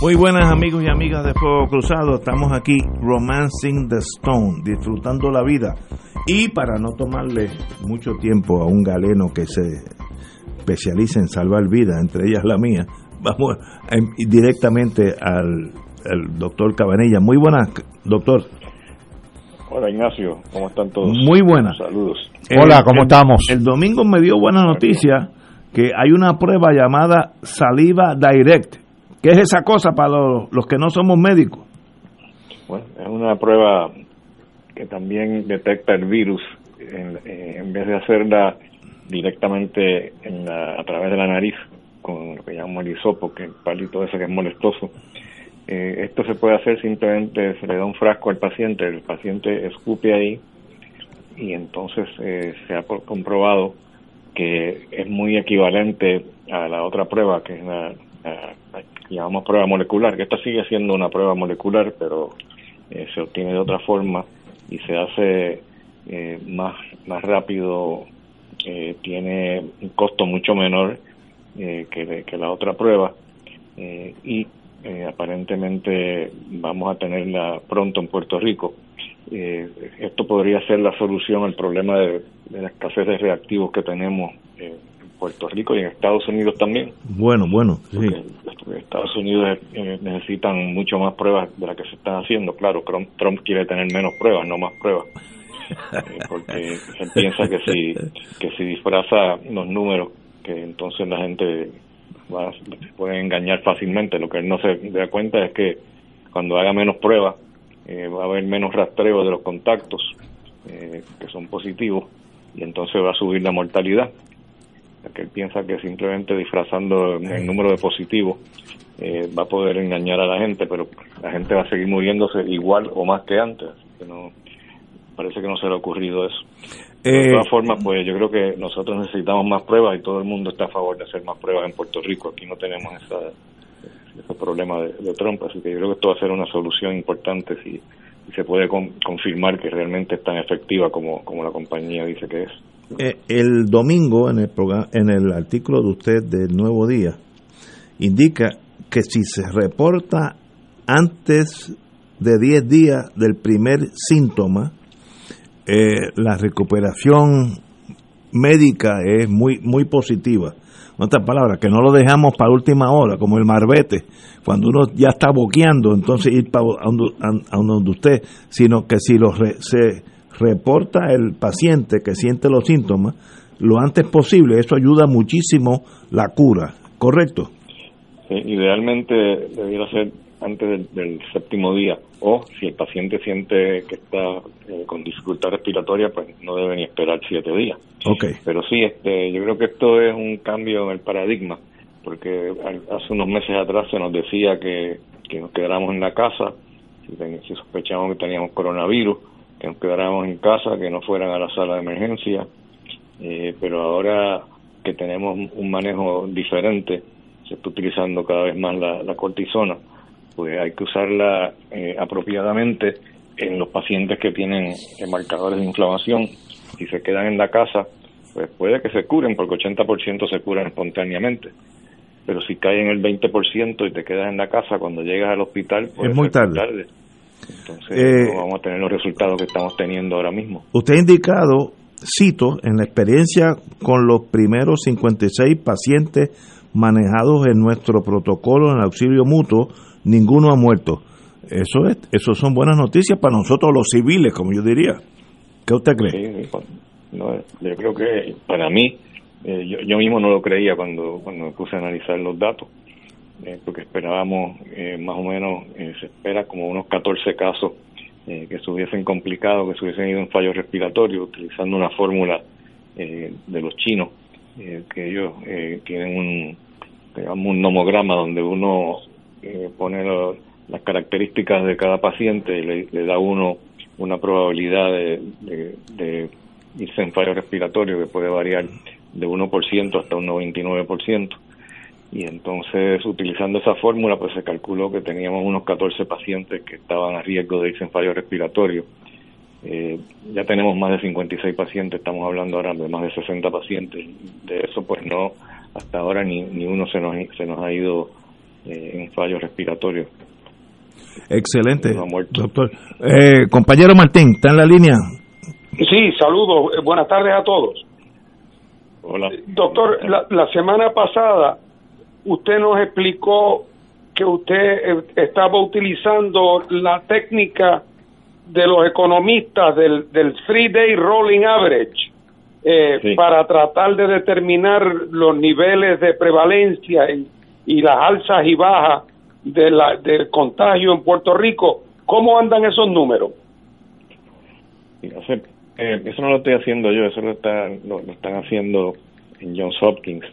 Muy buenas amigos y amigas de Fuego Cruzado, estamos aquí romancing the stone, disfrutando la vida y para no tomarle mucho tiempo a un galeno que se especializa en salvar vidas, entre ellas la mía, vamos directamente al, doctor Cabanilla. Muy buenas, doctor. Hola Ignacio, ¿cómo están todos? Muy buenas. Saludos. Hola, ¿cómo estamos? El domingo me dio buena noticia que hay una prueba llamada Saliva Direct ¿Qué es esa cosa para los, que no somos médicos? Bueno, es una prueba que también detecta el virus en, eh, vez de hacerla directamente a través de la nariz con lo que llamamos el hisopo, que el palito ese que es molestoso. Eh, esto se puede hacer simplemente, se le da un frasco al paciente, el paciente escupe ahí y entonces eh, se ha comprobado que es muy equivalente a la otra prueba, que es la llamamos prueba molecular, que esta sigue siendo una prueba molecular, pero eh, se obtiene de otra forma y se hace eh, más, más rápido, eh, tiene un costo mucho menor que, que la otra prueba y aparentemente vamos a tenerla pronto en Puerto Rico. esto podría ser la solución al problema de, de la escasez de reactivos que tenemos Puerto Rico y en Estados Unidos también. Bueno, bueno, sí. Estados Unidos eh, necesitan mucho más pruebas de las que se están haciendo. Claro, Trump, quiere tener menos pruebas, no más pruebas. Eh, porque él piensa que si, que si disfraza los números, que entonces la gente va, se puede engañar fácilmente. Lo que él no se da cuenta es que cuando haga menos pruebas, eh, va a haber menos rastreo de los contactos que son positivos y entonces va a subir la mortalidad que él piensa que simplemente disfrazando el número de positivos eh, va a poder engañar a la gente, pero la gente va a seguir muriéndose igual o más que antes. Que no, parece que no se le ha ocurrido eso. De eh, todas formas, pues yo creo que nosotros necesitamos más pruebas y todo el mundo está a favor de hacer más pruebas en Puerto Rico. Aquí no tenemos esa, ese problema de, Trump, así que yo creo que esto va a ser una solución importante si, se puede confirmar que realmente es tan efectiva como, como la compañía dice que es. Eh, el domingo, en el, programa, en el artículo de usted del Nuevo Día, indica que si se reporta antes de 10 días del primer síntoma, eh, la recuperación médica es muy, muy positiva. En otras palabras, que no lo dejamos para última hora, como el marbete, cuando uno ya está boqueando, entonces ir para a donde, usted, sino que si lo se reporta el paciente que siente los síntomas lo antes posible. Eso ayuda muchísimo la cura, ¿correcto? idealmente debiera ser antes del, séptimo día o si el paciente siente que está eh, con dificultad respiratoria, pues no debe ni esperar siete días. Okay. Pero sí, este, yo creo que esto es un cambio en el paradigma, porque hace unos meses atrás se nos decía que, que nos quedáramos en la casa si, si sospechamos que teníamos coronavirus que nos quedáramos en casa, que no fueran a la sala de emergencia, eh, pero ahora que tenemos un manejo diferente, se está utilizando cada vez más la, cortisona, pues hay que usarla eh, apropiadamente en los pacientes que tienen marcadores de inflamación. Si se quedan en la casa, pues puede que se curen, porque 80% se curan espontáneamente. Pero si caen el 20% y te quedas en la casa, cuando llegas al hospital, pues es muy tarde. Entonces eh, vamos a tener los resultados que estamos teniendo ahora mismo. Usted ha indicado, cito, en la experiencia con los primeros 56 pacientes manejados en nuestro protocolo en auxilio mutuo, ninguno ha muerto. Eso es, eso son buenas noticias para nosotros los civiles, como yo diría. ¿Qué usted cree? Sí, yo creo que para mí, eh, yo, yo mismo no lo creía cuando, cuando me puse a analizar los datos eh, porque esperábamos eh, más o menos, eh, se espera como unos 14 casos que se hubiesen complicado, que se hubiesen ido en fallo respiratorio, utilizando una fórmula de los chinos, que ellos tienen un, un nomograma donde uno pone las características de cada paciente le, da uno una probabilidad de, de, irse en fallo respiratorio que puede variar de 1% hasta un 99%. Y entonces, utilizando esa fórmula, pues se calculó que teníamos unos 14 pacientes que estaban a riesgo de irse en fallo respiratorio. Eh, ya tenemos más de 56 pacientes, estamos hablando ahora de más de 60 pacientes. De eso, pues no, hasta ahora ni, ni uno se nos, se nos ha ido eh, en fallo respiratorio. Excelente, doctor. Eh, compañero Martín, ¿está en la línea? Sí, saludos. Buenas tardes a todos. Hola. Doctor, la, semana pasada usted nos explicó que usted estaba utilizando la técnica de los economistas del, del three day rolling average para tratar de determinar los niveles de prevalencia y, y las alzas y bajas de la, del contagio en Puerto Rico. ¿Cómo andan esos números? Eh, eso no lo estoy haciendo yo, eso lo, están lo, están haciendo en Johns Hopkins.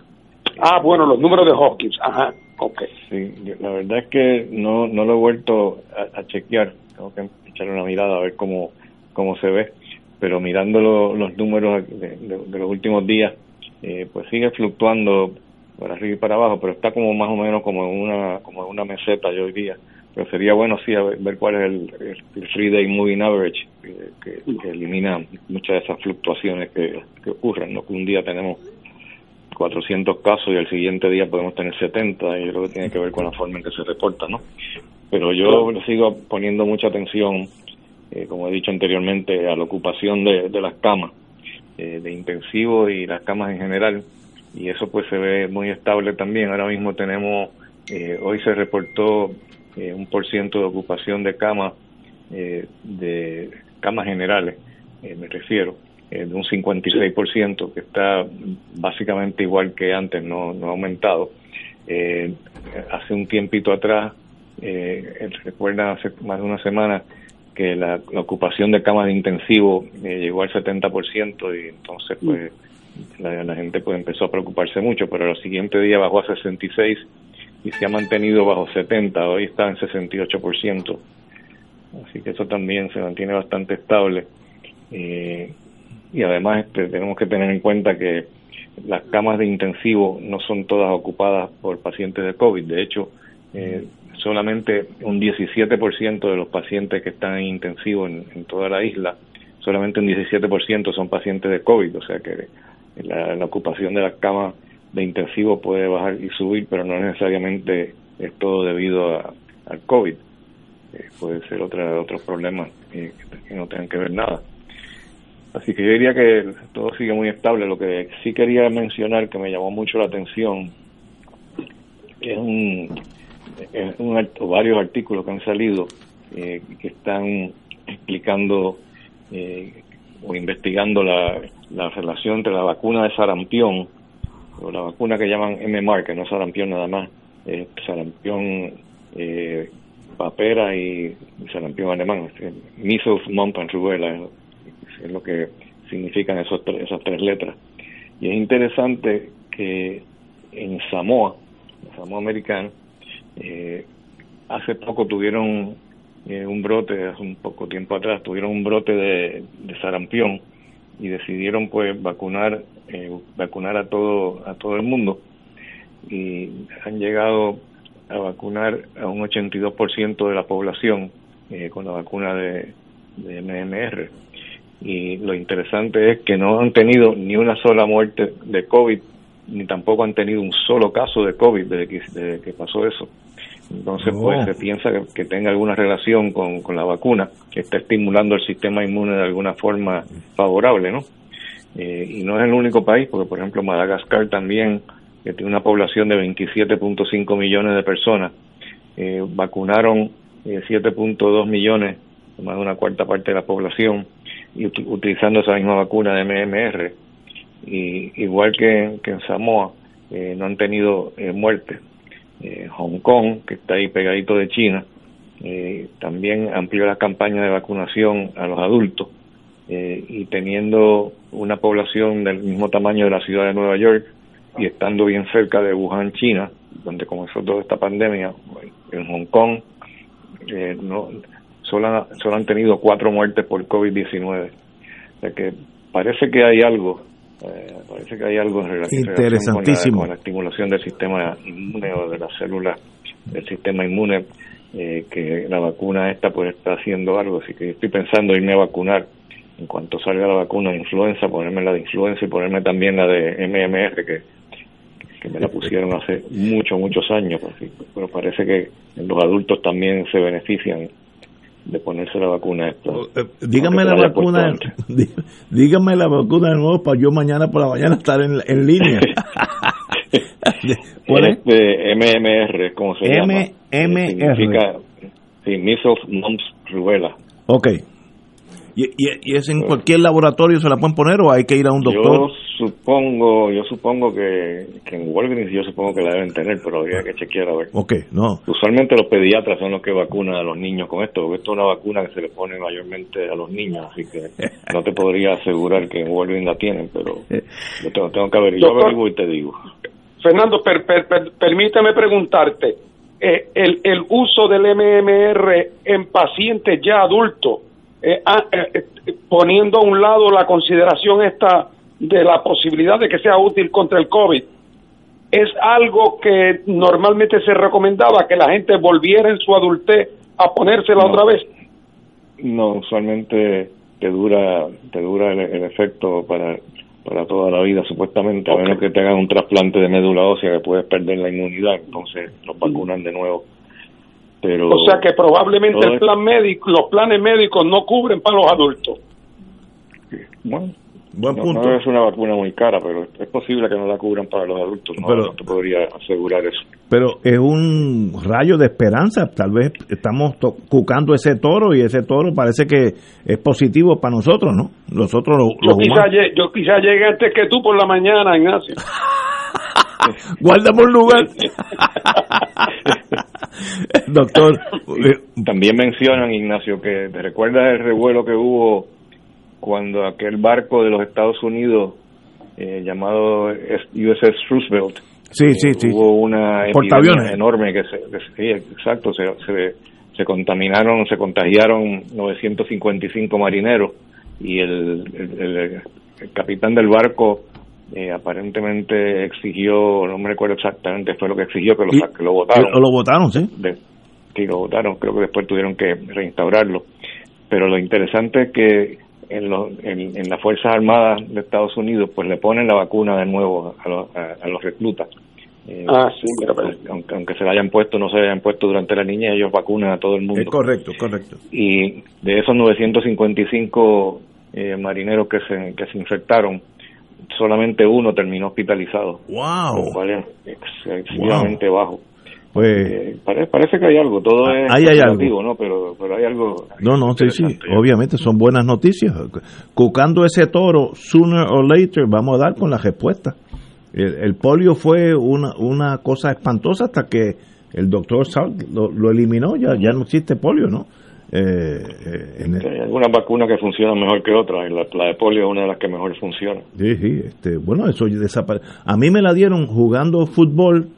Ah, bueno, los números de Hopkins, ajá, ok. Sí, la verdad es que no, no lo he vuelto a, chequear, tengo que echarle una mirada a ver cómo, cómo se ve, pero mirando los números de, los últimos días, eh, pues sigue fluctuando para arriba y para abajo, pero está como más o menos como en una, como una meseta yo diría. Pero sería bueno sí ver, cuál es el, el, Free Day Moving Average, que, elimina muchas de esas fluctuaciones que, que ocurren, ¿no? que un día tenemos 400 casos y al siguiente día podemos tener 70, y yo creo que tiene que ver con la forma en que se reporta, ¿no? Pero yo le sigo poniendo mucha atención, eh, como he dicho anteriormente, a la ocupación de, de las camas, eh, de intensivo y las camas en general, y eso pues se ve muy estable también. Ahora mismo tenemos, eh, hoy se reportó eh, un por ciento de ocupación de camas, eh, de camas generales, me refiero, de un 56%, que está básicamente igual que antes, no, no ha aumentado. hace un tiempito atrás, recuerda hace más de una semana, que la, ocupación de camas de intensivo llegó al 70% y entonces pues la, gente pues empezó a preocuparse mucho, pero el siguiente día bajó a 66 y se ha mantenido bajo 70, hoy está en 68%. Así que eso también se mantiene bastante estable. Eh, y además este, tenemos que tener en cuenta que las camas de intensivo no son todas ocupadas por pacientes de COVID. De hecho, eh, solamente un 17% de los pacientes que están en intensivo en, toda la isla, solamente un 17% son pacientes de COVID. O sea que la, ocupación de las camas de intensivo puede bajar y subir, pero no necesariamente es todo debido al COVID. Eh, puede ser otra, otros problemas eh, que no tengan que ver nada. Así que yo diría que todo sigue muy estable. Lo que sí quería mencionar que me llamó mucho la atención es un, varios artículos que han salido eh, que están explicando o investigando la, la relación entre la vacuna de sarampión, o la vacuna que llaman MMR, que no es sarampión nada más, es sarampión eh, papera y sarampión alemán, measles, mumps and rubella, es lo que significan esos esas tres letras. Y es interesante que en Samoa, Samoa americana, eh, hace poco tuvieron eh, un brote, hace un poco tiempo atrás, tuvieron un brote de, de sarampión y decidieron pues vacunar eh, vacunar a todo a todo el mundo y han llegado a vacunar a un 82% de la población eh, con la vacuna de, de MMR y lo interesante es que no han tenido ni una sola muerte de COVID ni tampoco han tenido un solo caso de COVID desde que, desde que pasó eso entonces, pues se piensa que, tenga alguna relación con, con la vacuna, que está estimulando el sistema inmune de alguna forma favorable, ¿no? Eh, y no es el único país, porque por ejemplo Madagascar también, que tiene una población de 27.5 millones de personas, eh, vacunaron 7.2 eh, millones, más de una cuarta parte de la población, y utilizando esa misma vacuna de MMR. Y igual que, que en Samoa, no han tenido muertes. Eh, Hong Kong, que está ahí pegadito de China, eh, también amplió la campaña de vacunación a los adultos eh, y teniendo una población del mismo tamaño de la ciudad de Nueva York y estando bien cerca de Wuhan, China, donde comenzó toda esta pandemia, en Hong Kong eh, no solo, solo han tenido cuatro muertes por COVID-19. O sea que parece que hay algo, eh, parece que hay algo en relación, con, la, estimulación del sistema inmune o de las células del sistema inmune, eh, que la vacuna esta pues está haciendo algo, así que estoy pensando irme a vacunar. En cuanto salga la vacuna de influenza, ponerme la de influenza y ponerme también la de MMR, que, que me la pusieron hace muchos, muchos años, pues, pero parece que los adultos también se benefician de ponerse la vacuna esta. Oh, eh, dígame la vacuna, dígame la vacuna de nuevo para yo mañana por la mañana estar en, en línea. ¿Cuál es? Este, MMR, ¿cómo se llama? MMR. Significa, sí, Measles, Mumps, Rubella. Ok. ¿Y, y, es en cualquier laboratorio se la pueden poner o hay que ir a un doctor? Yo supongo, yo supongo que, en Walgreens yo supongo que la deben tener, pero habría que chequear a ver. Ok, no. Usualmente los pediatras son los que vacunan a los niños con esto, porque esto es una vacuna que se le pone mayormente a los niños, así que no te podría asegurar que en Walgreens la tienen, pero yo tengo, tengo que ver, yo averiguo y te digo. Fernando, permíteme preguntarte, eh, el, el uso del MMR en pacientes ya adultos, eh, ah, eh, poniendo a un lado la consideración esta de la posibilidad de que sea útil contra el COVID, es algo que normalmente se recomendaba que la gente volviera en su adultez a ponérsela otra vez. No, usualmente te dura te dura el, efecto para para toda la vida supuestamente, a menos que te hagan un trasplante de médula ósea que puedes perder la inmunidad, entonces los vacunan de nuevo. Pero o sea que probablemente el plan médico, los planes médicos no cubren para los adultos. Bueno, no, es una vacuna muy cara, pero es posible que no la cubran para los adultos. No, pero, te podría asegurar eso. Pero es un rayo de esperanza. Tal vez estamos cucando ese toro y ese toro parece que es positivo para nosotros, ¿no? Nosotros los, yo, quizá yo quizá llegue antes que tú por la mañana, Ignacio. Guárdame un lugar. Doctor. También mencionan, Ignacio, que te recuerdas el revuelo que hubo cuando aquel barco de los Estados Unidos eh, llamado USS Roosevelt sí, sí, sí. hubo una epidemia enorme que se, sí, exacto se, se, contaminaron se contagiaron 955 marineros y el, el, capitán del barco eh, aparentemente exigió no me recuerdo exactamente fue lo que exigió que lo, que lo votaron lo votaron sí sí lo votaron creo que después tuvieron que reinstaurarlo pero lo interesante es que en, en, las Fuerzas Armadas de Estados Unidos, pues le ponen la vacuna de nuevo a, los reclutas. Eh, ah, sí, aunque, aunque, se la hayan puesto, no se la hayan puesto durante la niña, ellos vacunan a todo el mundo. Es correcto, correcto. Y de esos 955 eh, marineros que se, que se infectaron, solamente uno terminó hospitalizado. ¡Wow! Lo cual es excesivamente bajo. Pues eh, parece, que hay algo, todo es hay, algo. ¿no? Pero, pero hay algo. No, no, sí, sí, obviamente son buenas noticias. Cucando ese toro, sooner or later, vamos a dar con la respuesta. El, polio fue una, una cosa espantosa hasta que el doctor Salt lo, eliminó, ya, ya no existe polio, ¿no? Eh, eh Hay algunas vacunas que funcionan mejor que otras, la, la, de polio es una de las que mejor funciona. Sí, sí, este, bueno, eso desapareció. A mí me la dieron jugando fútbol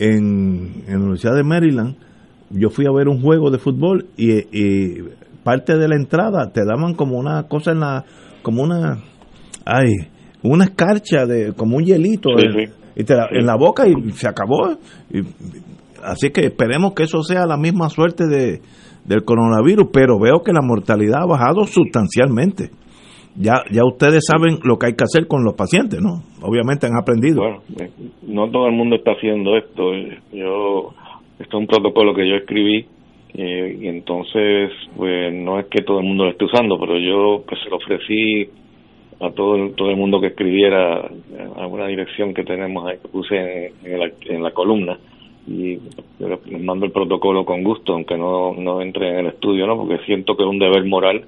en, la Universidad de Maryland, yo fui a ver un juego de fútbol y, parte de la entrada te daban como una cosa en la, como una, ay, una escarcha de, como un hielito Y te, en la boca y se acabó. así que esperemos que eso sea la misma suerte de, del coronavirus, pero veo que la mortalidad ha bajado sustancialmente ya, ya ustedes saben lo que hay que hacer con los pacientes, ¿no? Obviamente han aprendido. Eh, no todo el mundo está haciendo esto. Yo, esto es un protocolo que yo escribí eh, y entonces, pues no es que todo el mundo lo esté usando, pero yo pues se lo ofrecí a todo el, todo el mundo que escribiera a una dirección que tenemos ahí, que puse en, en, la, columna y les mando el protocolo con gusto, aunque no, no entre en el estudio, ¿no? Porque siento que es un deber moral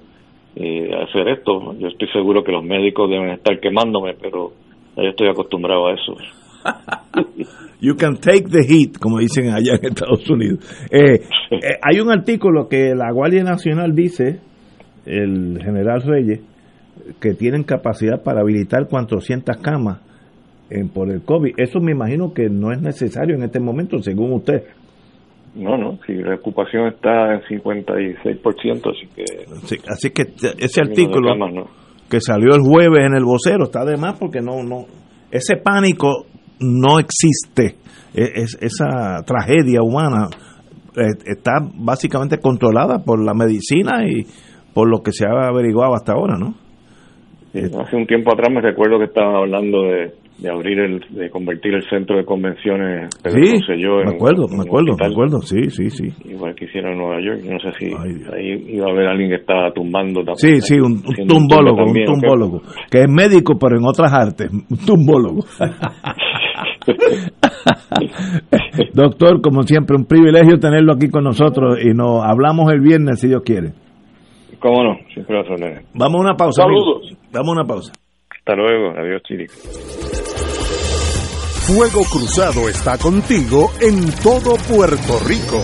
eh, hacer esto. Yo estoy seguro que los médicos deben estar quemándome, pero yo estoy acostumbrado a eso. You can take the heat, como dicen allá en Estados Unidos. Eh, eh, hay un artículo que la Guardia Nacional dice, el general Reyes, que tienen capacidad para habilitar 400 camas en, por el COVID. Eso me imagino que no es necesario en este momento, según usted. No, no, si la ocupación está en 56%, así que... así que ese artículo que salió el jueves en el vocero está de más porque no, no, ese pánico no existe, e, es, esa tragedia humana eh, está básicamente controlada por la medicina y por lo que se ha averiguado hasta ahora, ¿no? Hace un tiempo atrás me recuerdo que estaban hablando de de abrir el, de convertir el centro de convenciones sí, me acuerdo, me acuerdo, me acuerdo, sí, sí, sí. Igual que hicieron en Nueva York, no sé si ahí iba a haber alguien que estaba tumbando Sí, sí, un, tumbólogo, un tumbólogo, que es médico pero en otras artes, un tumbólogo. Doctor, como siempre, un privilegio tenerlo aquí con nosotros y nos hablamos el viernes si Dios quiere. ¿Cómo no? Siempre Vamos a una pausa. Saludos. Vamos a una pausa. Hasta luego. Adiós, Chiri. Fuego Cruzado está contigo en todo Puerto Rico.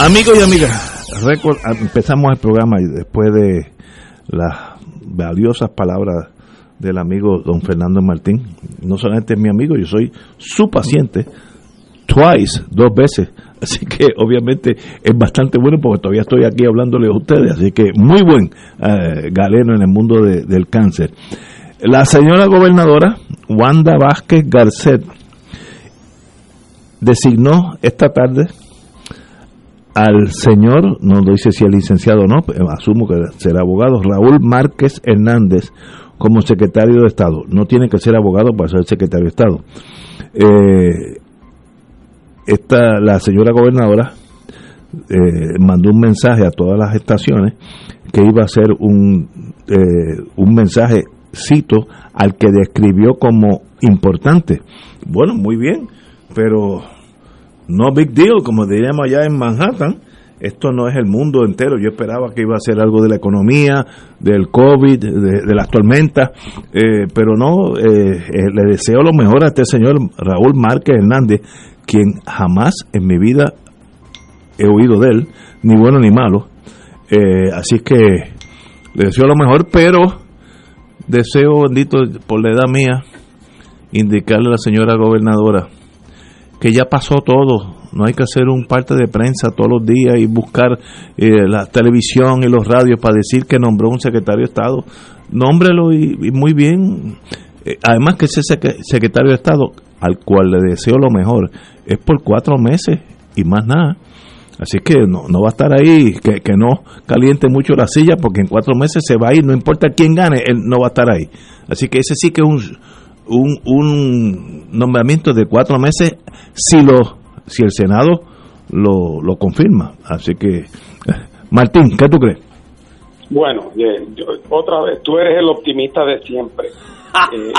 Amigos y amigas, ah, empezamos el programa y después de las valiosas palabras del amigo don Fernando Martín, no solamente es mi amigo, yo soy su paciente, twice, dos veces, así que obviamente es bastante bueno porque todavía estoy aquí hablándole a ustedes, así que muy buen eh, galeno en el mundo del cáncer. La señora gobernadora Wanda Vázquez Garcet designó esta tarde al señor, no dice si es licenciado o no, asumo que será abogado, Raúl Márquez Hernández como secretario de Estado. No tiene que ser abogado para ser secretario de Estado. Eh, esta, la señora gobernadora eh, mandó un mensaje a todas las estaciones que iba a ser un, eh, un mensaje cito, al que describió como importante. Bueno, muy bien, pero no big deal, como diríamos allá en Manhattan. Esto no es el mundo entero. Yo esperaba que iba a ser algo de la economía, del COVID, de, las tormentas, eh, pero no. Eh, eh, le deseo lo mejor a este señor Raúl Márquez Hernández, quien jamás en mi vida he oído de él, ni bueno ni malo. así que le deseo lo mejor, pero deseo bendito por la edad mía indicarle a la señora gobernadora que ya pasó todo, no hay que hacer un parte de prensa todos los días y buscar eh, la televisión y los radios para decir que nombró un secretario de Estado. Nómbrelo y, muy bien. Eh, además que ese secretario de Estado, al cual le deseo lo mejor, es por cuatro meses y más nada. Así que no, no va a estar ahí, que, que no caliente mucho la silla, porque en cuatro meses se va a ir, no importa quién gane, él no va a estar ahí. Así que ese sí que es un, un, un nombramiento de cuatro meses si lo si el Senado lo, lo confirma. Así que, Martín, ¿qué tú crees? Bueno, otra vez, tú eres el optimista de siempre. Eh,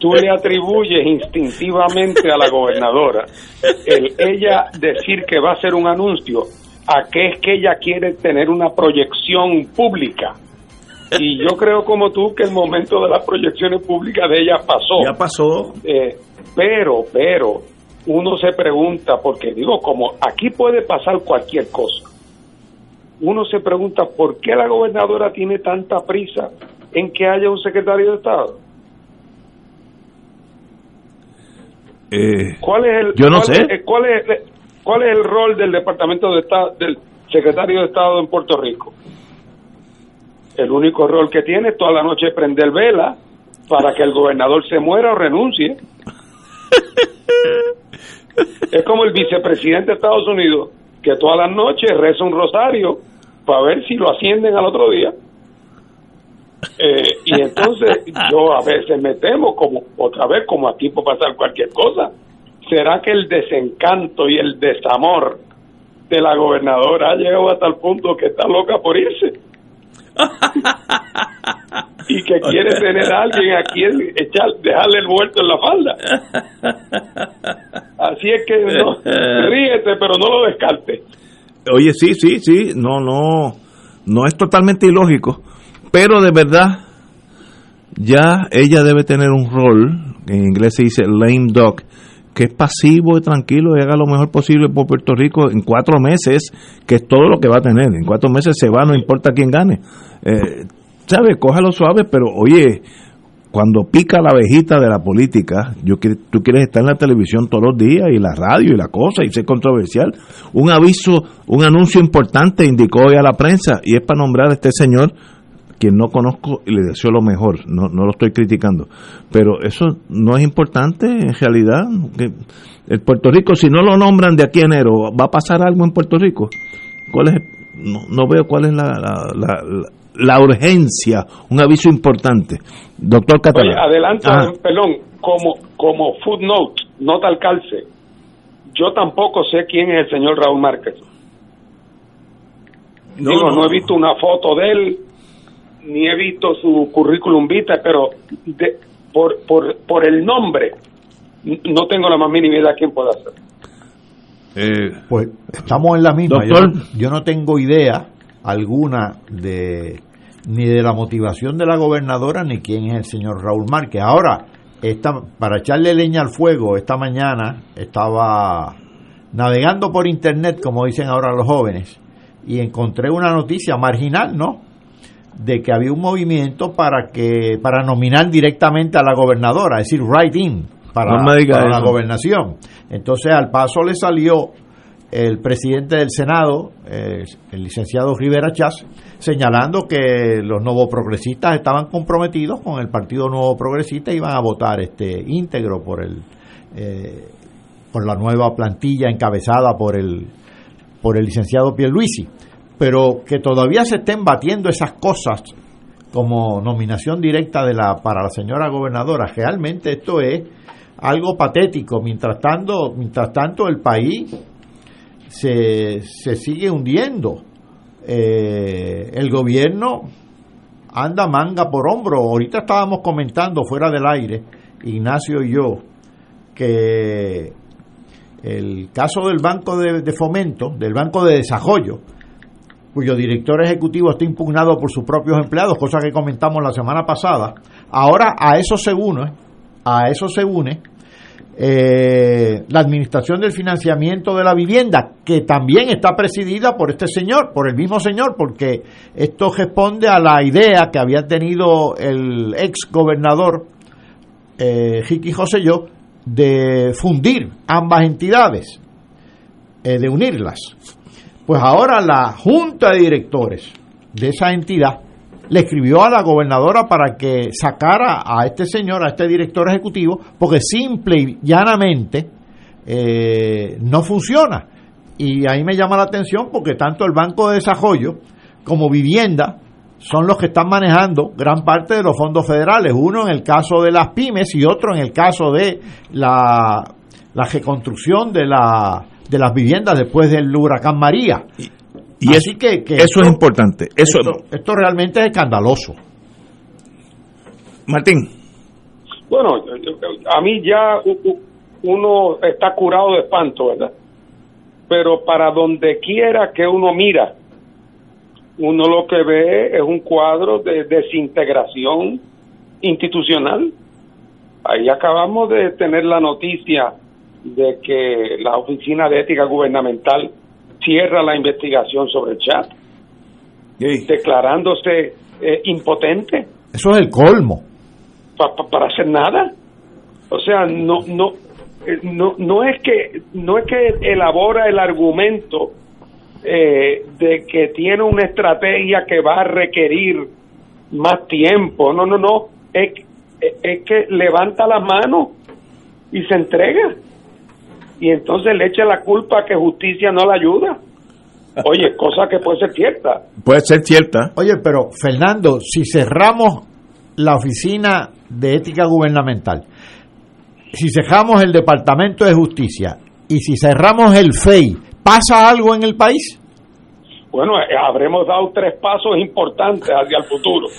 tú, le atribuyes instintivamente a la gobernadora el ella decir que va a hacer un anuncio a que es que ella quiere tener una proyección pública. Y yo creo como tú que el momento de las proyecciones públicas de ella pasó. Ya pasó. Eh, pero, pero, uno se pregunta, porque digo, como aquí puede pasar cualquier cosa, uno se pregunta por qué la gobernadora tiene tanta prisa en que haya un secretario de Estado. Eh, ¿Cuál es el, yo no cuál sé. Es, cuál, es, ¿Cuál es el rol del Departamento de Estado, del secretario de Estado en Puerto Rico? El único rol que tiene es toda la noche prender vela para que el gobernador se muera o renuncie. es como el vicepresidente de Estados Unidos, que todas las noches reza un rosario para ver si lo ascienden al otro día. Eh, y entonces yo a veces me temo, como otra vez, como aquí puede pasar cualquier cosa, ¿será que el desencanto y el desamor de la gobernadora ha llegado hasta el punto que está loca por irse? y que quiere tener a alguien a quien echar, dejarle el muerto en la falda. Así es que no, ríete, pero no lo descarte. Oye, sí, sí, sí, no, no, no es totalmente ilógico, pero de verdad, ya ella debe tener un rol, en inglés se dice lame duck, que es pasivo y tranquilo y haga lo mejor posible por Puerto Rico en cuatro meses, que es todo lo que va a tener. En cuatro meses se va, no importa quién gane. Eh, ¿Sabe? Cójalo suave, pero oye, cuando pica la abejita de la política, yo tú quieres estar en la televisión todos los días y la radio y la cosa y ser controversial. Un aviso, un anuncio importante indicó hoy a la prensa y es para nombrar a este señor quien no conozco y le deseo lo mejor, no, no lo estoy criticando, pero eso no es importante en realidad. El Puerto Rico, si no lo nombran de aquí a enero, ¿va a pasar algo en Puerto Rico? ¿Cuál es? No, veo cuál es la, la, urgencia, un aviso importante. Doctor Catalán. adelante, ah. pelón, como, como footnote, nota al calce, yo tampoco sé quién es el señor Raúl Márquez. No, Digo, no he visto una foto de él, ni he visto su currículum vitae, pero por, por, por el nombre no tengo la más mínima idea quién puede hacer. Eh, pues estamos en la misma. Yo, no tengo idea alguna de ni de la motivación de la gobernadora ni quién es el señor Raúl Márquez. Ahora, esta, para echarle leña al fuego, esta mañana estaba navegando por internet, como dicen ahora los jóvenes, y encontré una noticia marginal, ¿no? De que había un movimiento para que para nominar directamente a la gobernadora, es decir, right in para, la gobernación. Entonces al paso le salió el presidente del Senado, el licenciado Rivera Chávez, señalando que los nuevos progresistas estaban comprometidos con el Partido Nuevo Progresista y iban a votar este íntegro por el eh, por la nueva plantilla encabezada por el por el licenciado Pierluisi pero que todavía se estén batiendo esas cosas como nominación directa de la para la señora gobernadora, realmente esto es algo patético. Mientras tanto, mientras tanto el país se, se sigue hundiendo. Eh, el gobierno anda manga por hombro. Ahorita estábamos comentando fuera del aire, Ignacio y yo, que el caso del Banco de Fomento, del Banco de Desarrollo, cuyo director ejecutivo está impugnado por sus propios empleados, cosa que comentamos la semana pasada. Ahora a eso se une, a eso se une eh, la administración del financiamiento de la vivienda, que también está presidida por este señor, por el mismo señor, porque esto responde a la idea que había tenido el ex gobernador eh, y yo, de fundir ambas entidades, eh, de unirlas. Pues ahora la junta de directores de esa entidad le escribió a la gobernadora para que sacara a este señor, a este director ejecutivo, porque simple y llanamente eh, no funciona. Y ahí me llama la atención porque tanto el Banco de Desarrollo como Vivienda son los que están manejando gran parte de los fondos federales. Uno en el caso de las pymes y otro en el caso de la, la reconstrucción de, la, de las viviendas después del huracán María. Y Así que, eso es importante. Eso, esto, realmente es escandaloso. Martín. Bueno, a mí ya uno está curado de espanto, ¿verdad? Pero para donde quiera que uno mira, uno lo que ve es un cuadro de desintegración institucional. Ahí acabamos de tener la noticia de que la Oficina de Ética Gubernamental cierra la investigación sobre el chat, declarándose eh, impotente. Eso es el colmo. para hacer nada. O sea, no, no, eh, no, no es que, no es que elabora el argumento eh, de que tiene una estrategia que va a requerir más tiempo. No, no, no. Es, es que levanta la mano y se entrega y entonces le echa la culpa a que justicia no la ayuda. Oye, cosa que puede ser cierta. Puede ser cierta. Oye, pero Fernando, si cerramos la oficina de ética gubernamental, si cerramos el Departamento de Justicia y si cerramos el FEI, ¿pasa algo en el país? Bueno, eh, habremos dado tres pasos importantes hacia el futuro.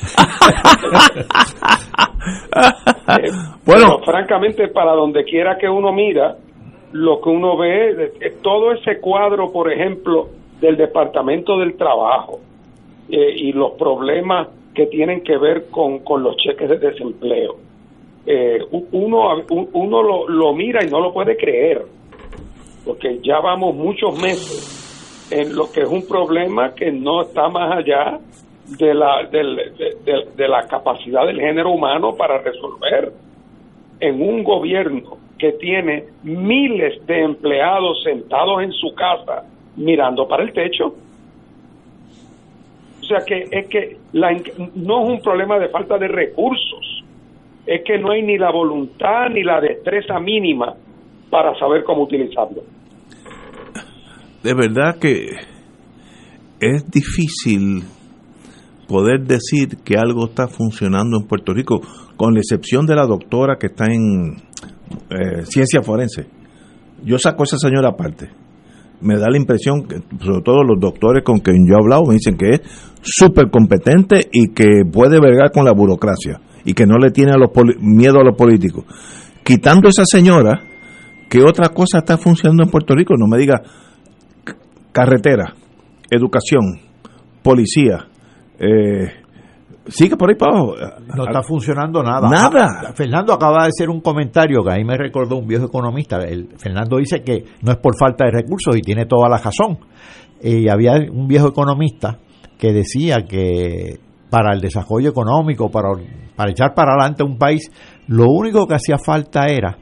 Eh, bueno, francamente, para donde quiera que uno mira, lo que uno ve, todo ese cuadro, por ejemplo, del Departamento del Trabajo eh, y los problemas que tienen que ver con, con los cheques de desempleo. Eh, uno uno lo, lo mira y no lo puede creer, porque ya vamos muchos meses en lo que es un problema que no está más allá de la, de la capacidad del género humano para resolver. En un gobierno tiene miles de empleados sentados en su casa mirando para el techo. O sea que es que no es un problema de falta de recursos, es que no hay ni la voluntad ni la destreza mínima para saber cómo utilizarlo. De verdad que es difícil poder decir que algo está funcionando en Puerto Rico, con la excepción de la doctora que está en eh, ciencia forense. Yo saco a esa señora aparte. Me da la impresión que, sobre todo los doctores con quien yo he hablado, me dicen que es súper competente y que puede vergar con la burocracia y que no le tiene a los miedo a los políticos. Quitando esa señora, ¿qué otra cosa está funcionando en Puerto Rico? No me diga carretera, educación, policía, eh, sigue por ahí para abajo. No está funcionando nada. Nada. Ah, Fernando acaba de hacer un comentario que ahí me recordó un viejo economista. El, Fernando dice que no es por falta de recursos y tiene toda la razón. Y había un viejo economista que decía que para el desarrollo económico, para, para echar para adelante un país, lo único que hacía falta era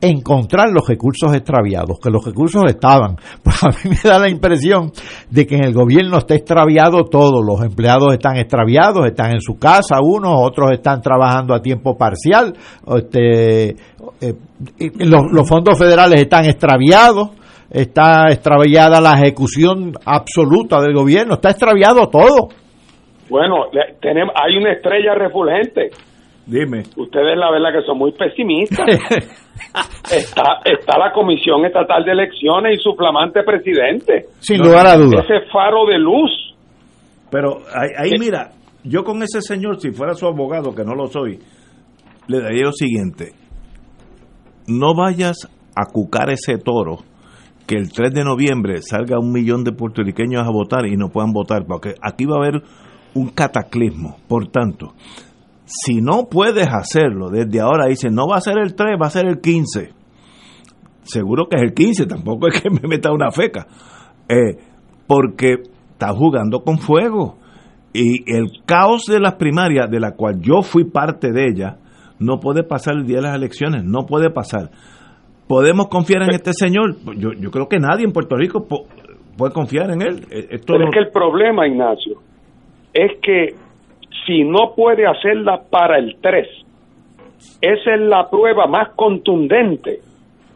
encontrar los recursos extraviados, que los recursos estaban. Pues a mí me da la impresión de que en el gobierno está extraviado todo, los empleados están extraviados, están en su casa unos, otros están trabajando a tiempo parcial, este, eh, los, los fondos federales están extraviados, está extraviada la ejecución absoluta del gobierno, está extraviado todo. Bueno, tenemos, hay una estrella refulgente Dime. Ustedes la verdad que son muy pesimistas. está, está la Comisión Estatal de Elecciones y su flamante presidente. Sin lugar a dudas. Ese faro de luz. Pero ahí, mira, yo con ese señor, si fuera su abogado, que no lo soy, le daría lo siguiente. No vayas a cucar ese toro que el 3 de noviembre salga un millón de puertorriqueños a votar y no puedan votar, porque aquí va a haber un cataclismo. Por tanto, si no puedes hacerlo, desde ahora dice, no va a ser el 3, va a ser el 15. Seguro que es el 15, tampoco es que me meta una feca. Eh, porque está jugando con fuego. Y el caos de las primarias, de la cual yo fui parte de ella, no puede pasar el día de las elecciones, no puede pasar. ¿Podemos confiar en este señor? Yo, yo creo que nadie en Puerto Rico puede confiar en él. Eh, Pero es que el problema, Ignacio, es que si no puede hacerla para el 3, esa es la prueba más contundente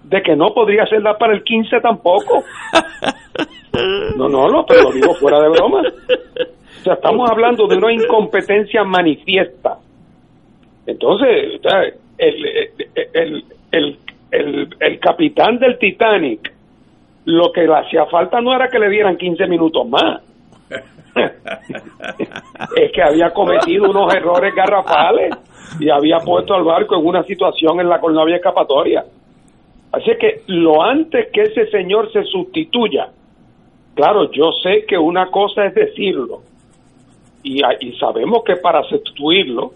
de que no podría hacerla para el 15 tampoco. No, no, no, pero lo digo fuera de broma. O sea, estamos hablando de una incompetencia manifiesta. Entonces, el, el, el, el, el capitán del Titanic, lo que le hacía falta no era que le dieran 15 minutos más. Es que había cometido unos errores garrafales y había puesto al barco en una situación en la cual no había escapatoria. Así que lo antes que ese señor se sustituya, claro, yo sé que una cosa es decirlo y, sabemos que para sustituirlo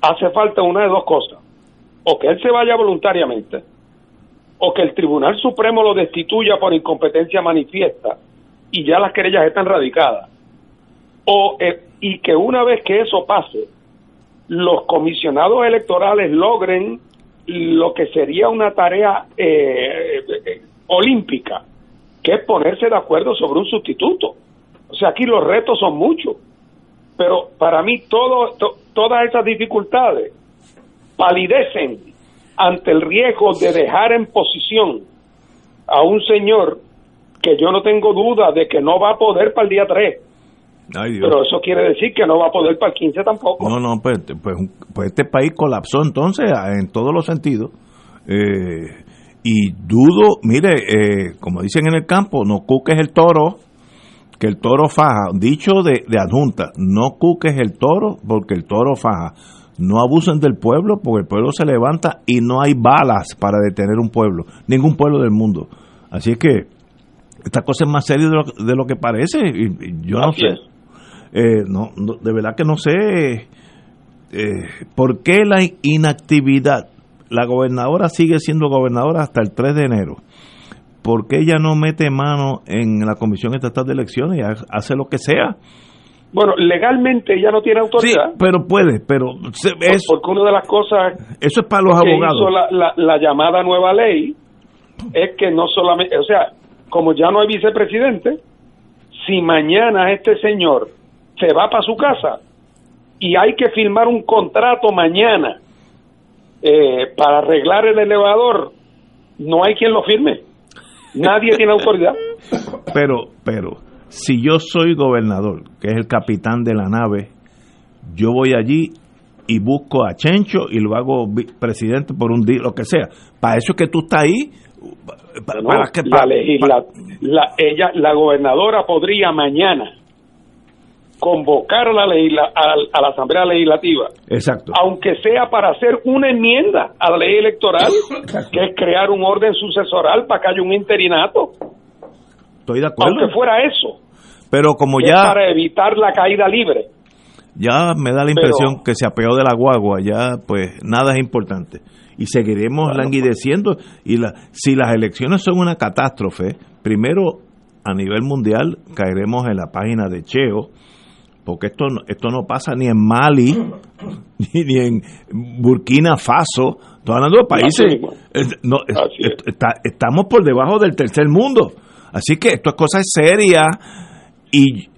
hace falta una de dos cosas, o que él se vaya voluntariamente, o que el Tribunal Supremo lo destituya por incompetencia manifiesta y ya las querellas están radicadas, o, eh, y que una vez que eso pase, los comisionados electorales logren lo que sería una tarea eh, eh, olímpica, que es ponerse de acuerdo sobre un sustituto. O sea, aquí los retos son muchos, pero para mí todo, todas esas dificultades palidecen ante el riesgo de dejar en posición a un señor que yo no tengo duda de que no va a poder para el día 3 pero eso quiere decir que no va a poder para el 15 tampoco. No, no, pues, pues, pues este país colapsó entonces en todos los sentidos. Eh, y dudo, mire, eh, como dicen en el campo, no cuques el toro, que el toro faja. Dicho de, de adjunta, no cuques el toro porque el toro faja. No abusen del pueblo porque el pueblo se levanta y no hay balas para detener un pueblo, ningún pueblo del mundo. Así es que esta cosa es más seria de lo, de lo que parece. Y, yo no sé. Eh, no, de verdad que no sé eh, por qué la inactividad. La gobernadora sigue siendo gobernadora hasta el 3 de enero. ¿Por qué ella no mete mano en la Comisión Estatal de Elecciones y hace lo que sea? Bueno, legalmente ella no tiene autoridad. Sí, pero puede, pero es, porque una de las cosas eso es para los abogados. la, la, llamada nueva ley es que no solamente, o sea, como ya no hay vicepresidente, si mañana este señor se va para su casa y hay que firmar un contrato mañana eh, para arreglar el elevador, no hay quien lo firme. Nadie tiene autoridad. Pero, pero, si yo soy gobernador, que es el capitán de la nave, yo voy allí y busco a Chencho y lo hago presidente por un día, lo que sea. Para eso es que tú estás ahí. Para, que, la, la, ella, la gobernadora podría mañana convocar a la, a, la Asamblea Legislativa. Exacto. Aunque sea para hacer una enmienda a la ley electoral, que es crear un orden sucesoral para que haya un interinato. Estoy de acuerdo. Aunque fuera eso. Pero como ya. Para evitar la caída libre. Ya me da la impresión que se apeó de la guagua, ya pues nada es importante. Y seguiremos languideciendo. Y la, si las elecciones son una catástrofe, primero a nivel mundial caeremos en la página de Cheo porque esto, esto no pasa ni en Mali, ni, en Burkina Faso, estoy hablando de países, no, estamos por debajo del tercer mundo, así que esto es cosa seria y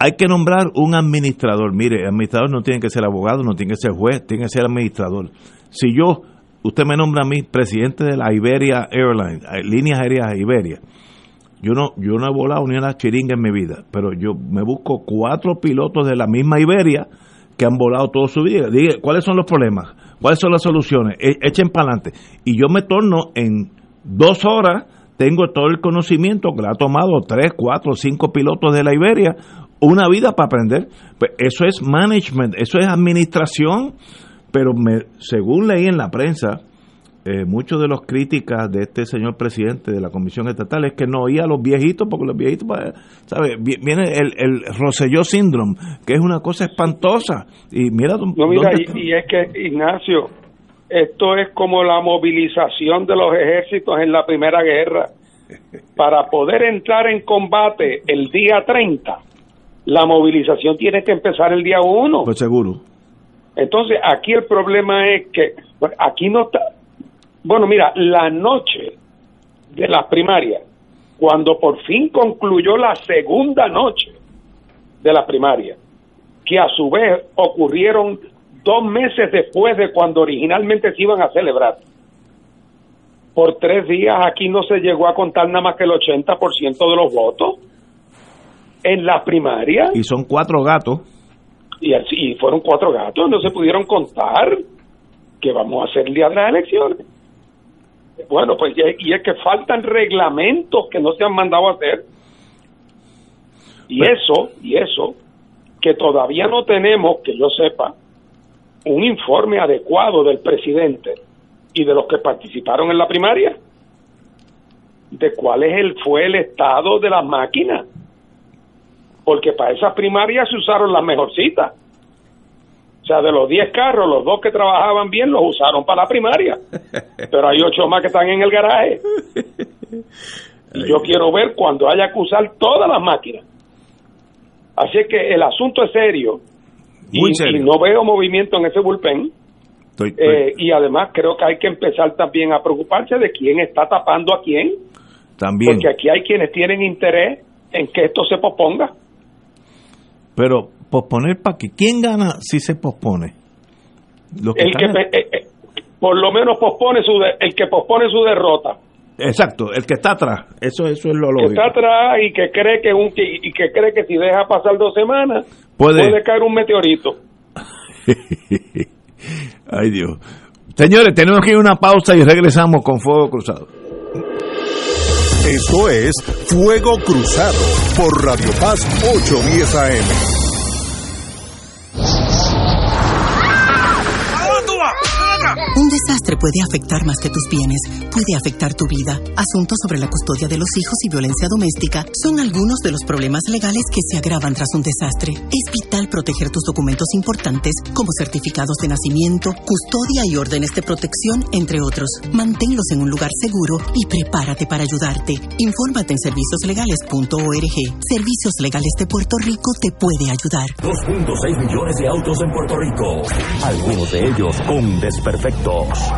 hay que nombrar un administrador, mire, el administrador no tiene que ser abogado, no tiene que ser juez, tiene que ser administrador. Si yo, usted me nombra a mí presidente de la Iberia Airlines, eh, líneas aéreas Iberia, yo no, yo no he volado ni una chiringa en mi vida, pero yo me busco cuatro pilotos de la misma Iberia que han volado toda su vida. Dije, ¿cuáles son los problemas? ¿Cuáles son las soluciones? E, echen para adelante. Y yo me torno en dos horas, tengo todo el conocimiento que le ha tomado tres, cuatro, cinco pilotos de la Iberia, una vida para aprender. Pues eso es management, eso es administración, pero me, según leí en la prensa, eh, muchos de los críticas de este señor presidente de la Comisión Estatal es que no oía a los viejitos, porque los viejitos, pues, ¿sabe? Viene el, el Rosselló Syndrome, que es una cosa espantosa. Y mira, no, mira y, es que, Ignacio, esto es como la movilización de los ejércitos en la Primera Guerra. Para poder entrar en combate el día 30, la movilización tiene que empezar el día 1. Pues seguro. Entonces, aquí el problema es que aquí no está. Bueno, mira, la noche de las primarias, cuando por fin concluyó la segunda noche de la primaria, que a su vez ocurrieron dos meses después de cuando originalmente se iban a celebrar. Por tres días aquí no se llegó a contar nada más que el 80% de los votos en la primaria. Y son cuatro gatos. Y, así, fueron cuatro gatos, no se pudieron contar que vamos a hacer el día de las elecciones. Bueno, pues y es que faltan reglamentos que no se han mandado a hacer. Y eso, y eso, que todavía no tenemos, que yo sepa, un informe adecuado del presidente y de los que participaron en la primaria de cuál es el fue el estado de las máquinas porque para esas primarias se usaron las mejorcitas sea de los 10 carros los dos que trabajaban bien los usaron para la primaria pero hay ocho más que están en el garaje y yo quiero ver cuando haya que usar todas las máquinas así que el asunto es serio y, no veo movimiento en ese bullpen. Eh, y además creo que hay que empezar también a preocuparse de quién está tapando a quién. También. Porque aquí hay quienes tienen interés en que esto se posponga. Pero posponer para que quién gana si se pospone. el que, eh, eh, por lo menos pospone su el que pospone su derrota. Exacto, el que está atrás, eso eso es lo lógico. Que está atrás y que cree que un y que cree que si deja pasar dos semanas puede, caer un meteorito. Ay Dios. Señores, tenemos que ir a una pausa y regresamos con Fuego Cruzado. Esto es Fuego Cruzado por Radio Paz 810 AM. Thank you. Desastre puede afectar más que tus bienes, puede afectar tu vida. Asuntos sobre la custodia de los hijos y violencia doméstica son algunos de los problemas legales que se agravan tras un desastre. Es vital proteger tus documentos importantes como certificados de nacimiento, custodia y órdenes de protección, entre otros. Manténlos en un lugar seguro y prepárate para ayudarte. Infórmate en servicioslegales.org. Servicios Legales de Puerto Rico te puede ayudar. 2.6 millones de autos en Puerto Rico, algunos de ellos con desperfectos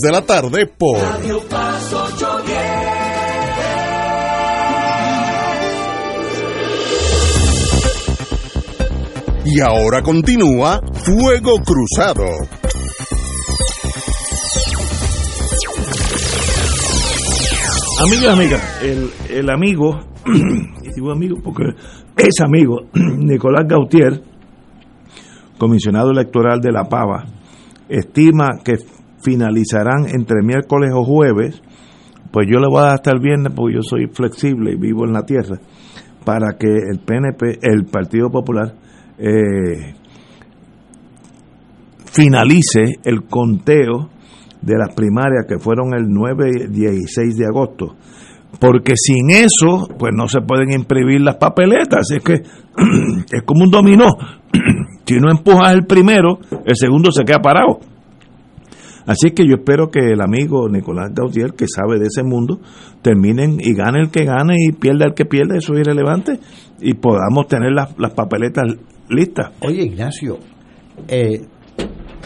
de la tarde por Y ahora continúa Fuego Cruzado. Amigas, amigas, el, el amigo, y digo amigo porque es amigo, Nicolás Gautier, comisionado electoral de La Pava, estima que finalizarán entre miércoles o jueves, pues yo le voy a dar hasta el viernes porque yo soy flexible y vivo en la tierra, para que el PNP, el Partido Popular, eh, finalice el conteo de las primarias que fueron el 9 y 16 de agosto. porque sin eso, pues no se pueden imprimir las papeletas. Es que es como un dominó. si no empujas el primero, el segundo se queda parado. Así que yo espero que el amigo Nicolás Gautier, que sabe de ese mundo, terminen y gane el que gane y pierda el que pierda, eso es irrelevante, y podamos tener las, papeletas listas. Oye, Ignacio, eh,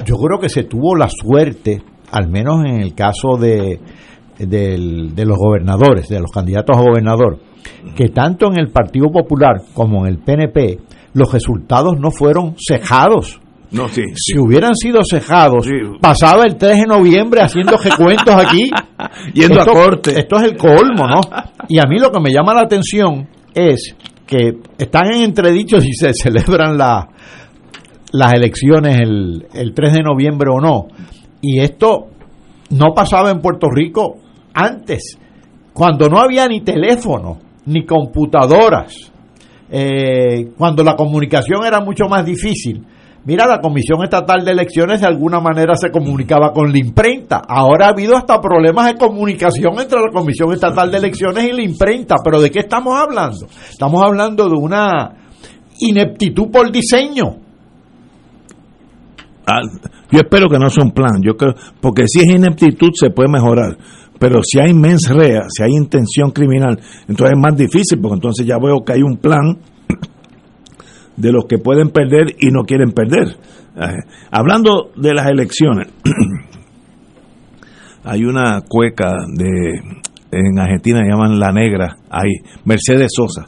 yo creo que se tuvo la suerte, al menos en el caso de, de los gobernadores, de los candidatos a gobernador, que tanto en el Partido Popular como en el PNP los resultados no fueron cejados. No, sí, Si hubieran sido cejados, pasaba el 3 de noviembre haciendo recuentos aquí. Yendo a corte. Esto es el colmo, ¿no? Y a mí lo que me llama la atención es que están en entredicho si se celebran la, las elecciones el, el 3 de noviembre o no. Y esto no pasaba en Puerto Rico antes, cuando no había ni teléfono, ni computadoras, eh, cuando la comunicación era mucho más difícil. Mira, la Comisión Estatal de Elecciones de alguna manera se comunicaba con la imprenta. Ahora ha habido hasta problemas de comunicación entre la Comisión Estatal de Elecciones y la imprenta. Pero ¿de qué estamos hablando? Estamos hablando de una ineptitud por diseño. Ah, yo espero que no sea un plan, yo creo, porque si es ineptitud se puede mejorar, pero si hay mens rea, si hay intención criminal, entonces es más difícil, porque entonces ya veo que hay un plan de los que pueden perder y no quieren perder. Eh, hablando de las elecciones, hay una cueca de en Argentina llaman la negra, hay Mercedes Sosa.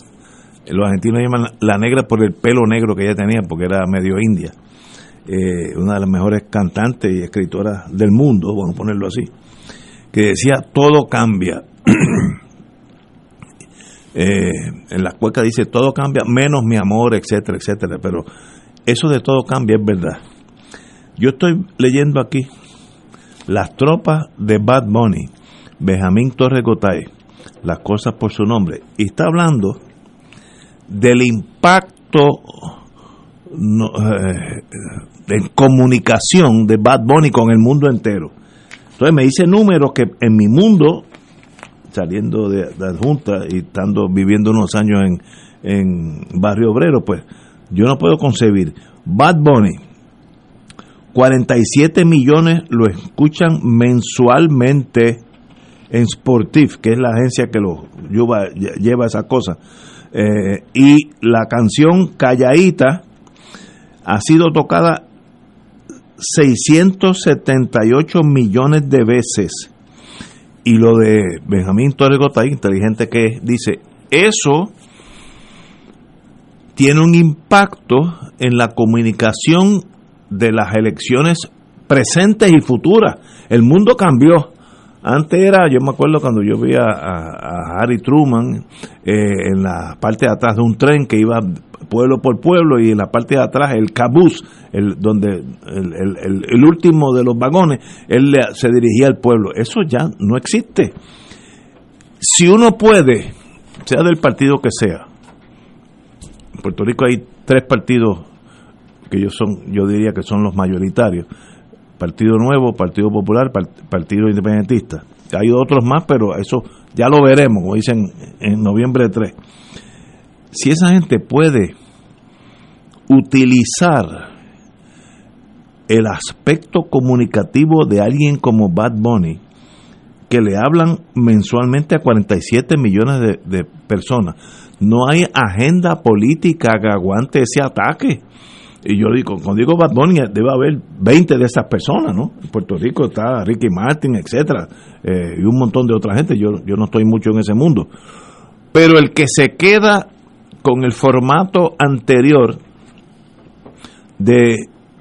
Los argentinos llaman la negra por el pelo negro que ella tenía, porque era medio india eh, una de las mejores cantantes y escritoras del mundo, vamos a ponerlo así, que decía todo cambia. Eh, en la cueca dice todo cambia, menos mi amor, etcétera, etcétera, pero eso de todo cambia es verdad. Yo estoy leyendo aquí las tropas de Bad Bunny, Benjamín Torres Gotay, las cosas por su nombre, y está hablando del impacto no, eh, en comunicación de Bad Bunny con el mundo entero. Entonces me dice números que en mi mundo, saliendo de, la Junta y estando viviendo unos años en, en Barrio Obrero, pues yo no puedo concebir. Bad Bunny, 47 millones lo escuchan mensualmente en Sportif, que es la agencia que lo lleva, lleva esa cosa. Eh, y la canción Calladita ha sido tocada 678 millones de veces. Y lo de Benjamín Torres Gotay, inteligente que dice, eso tiene un impacto en la comunicación de las elecciones presentes y futuras. El mundo cambió. Antes era, yo me acuerdo cuando yo vi a, Harry Truman eh, en la parte de atrás de un tren que iba pueblo por pueblo y en la parte de atrás el cabuz, el, donde el, último de los vagones, él se dirigía al pueblo. Eso ya no existe. Si uno puede, sea del partido que sea, en Puerto Rico hay tres partidos que yo son, yo diría que son los mayoritarios. Partido Nuevo, Partido Popular, Partido Independentista. Hay otros más, pero eso ya lo veremos, como dicen en noviembre 3 si esa gente puede utilizar el aspecto comunicativo de alguien como Bad Bunny, que le hablan mensualmente a 47 millones de, personas, no hay agenda política que aguante ese ataque. Y yo digo, cuando digo Bad Bunny, debe haber 20 de esas personas, ¿no? En Puerto Rico está Ricky Martin, etcétera, eh, y un montón de otra gente. Yo, yo no estoy mucho en ese mundo. Pero el que se queda con el formato anterior de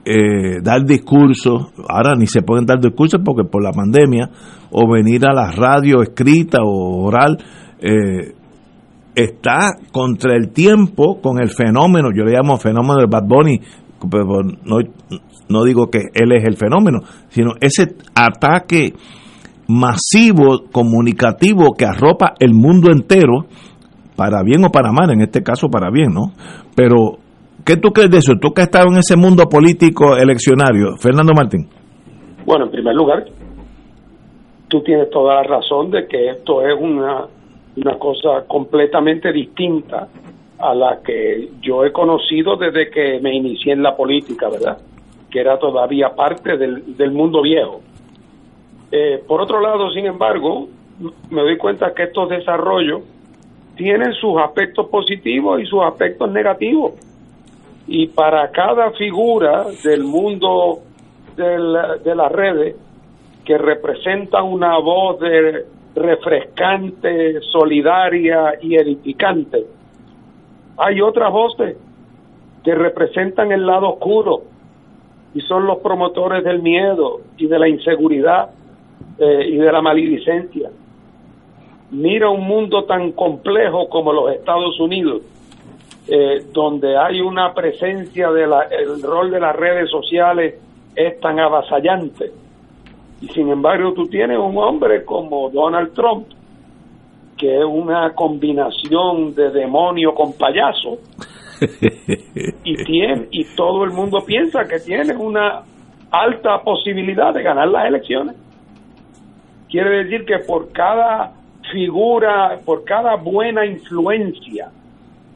eh, dar discursos, ahora ni se pueden dar discursos porque por la pandemia, o venir a la radio escrita o oral, eh, está contra el tiempo con el fenómeno, yo le llamo fenómeno del Bad Bunny, pero no, no digo que él es el fenómeno, sino ese ataque masivo comunicativo que arropa el mundo entero para bien o para mal, en este caso para bien, ¿no? Pero, ¿qué tú crees de eso? Tú que has estado en ese mundo político eleccionario, Fernando Martín. Bueno, en primer lugar, tú tienes toda la razón de que esto es una una cosa completamente distinta a la que yo he conocido desde que me inicié en la política, ¿verdad? Que era todavía parte del, del mundo viejo. Eh, por otro lado, sin embargo, me doy cuenta que estos desarrollos tienen sus aspectos positivos y sus aspectos negativos. Y para cada figura del mundo de las redes que representa una voz de refrescante, solidaria y edificante, hay otras voces que representan el lado oscuro y son los promotores del miedo y de la inseguridad eh, y de la maledicencia. Mira un mundo tan complejo como los Estados Unidos, eh, donde hay una presencia del el rol de las redes sociales es tan avasallante. Y sin embargo tú tienes un hombre como Donald Trump, que es una combinación de demonio con payaso, y, tiene, y todo el mundo piensa que tiene una alta posibilidad de ganar las elecciones. Quiere decir que por cada figura, por cada buena influencia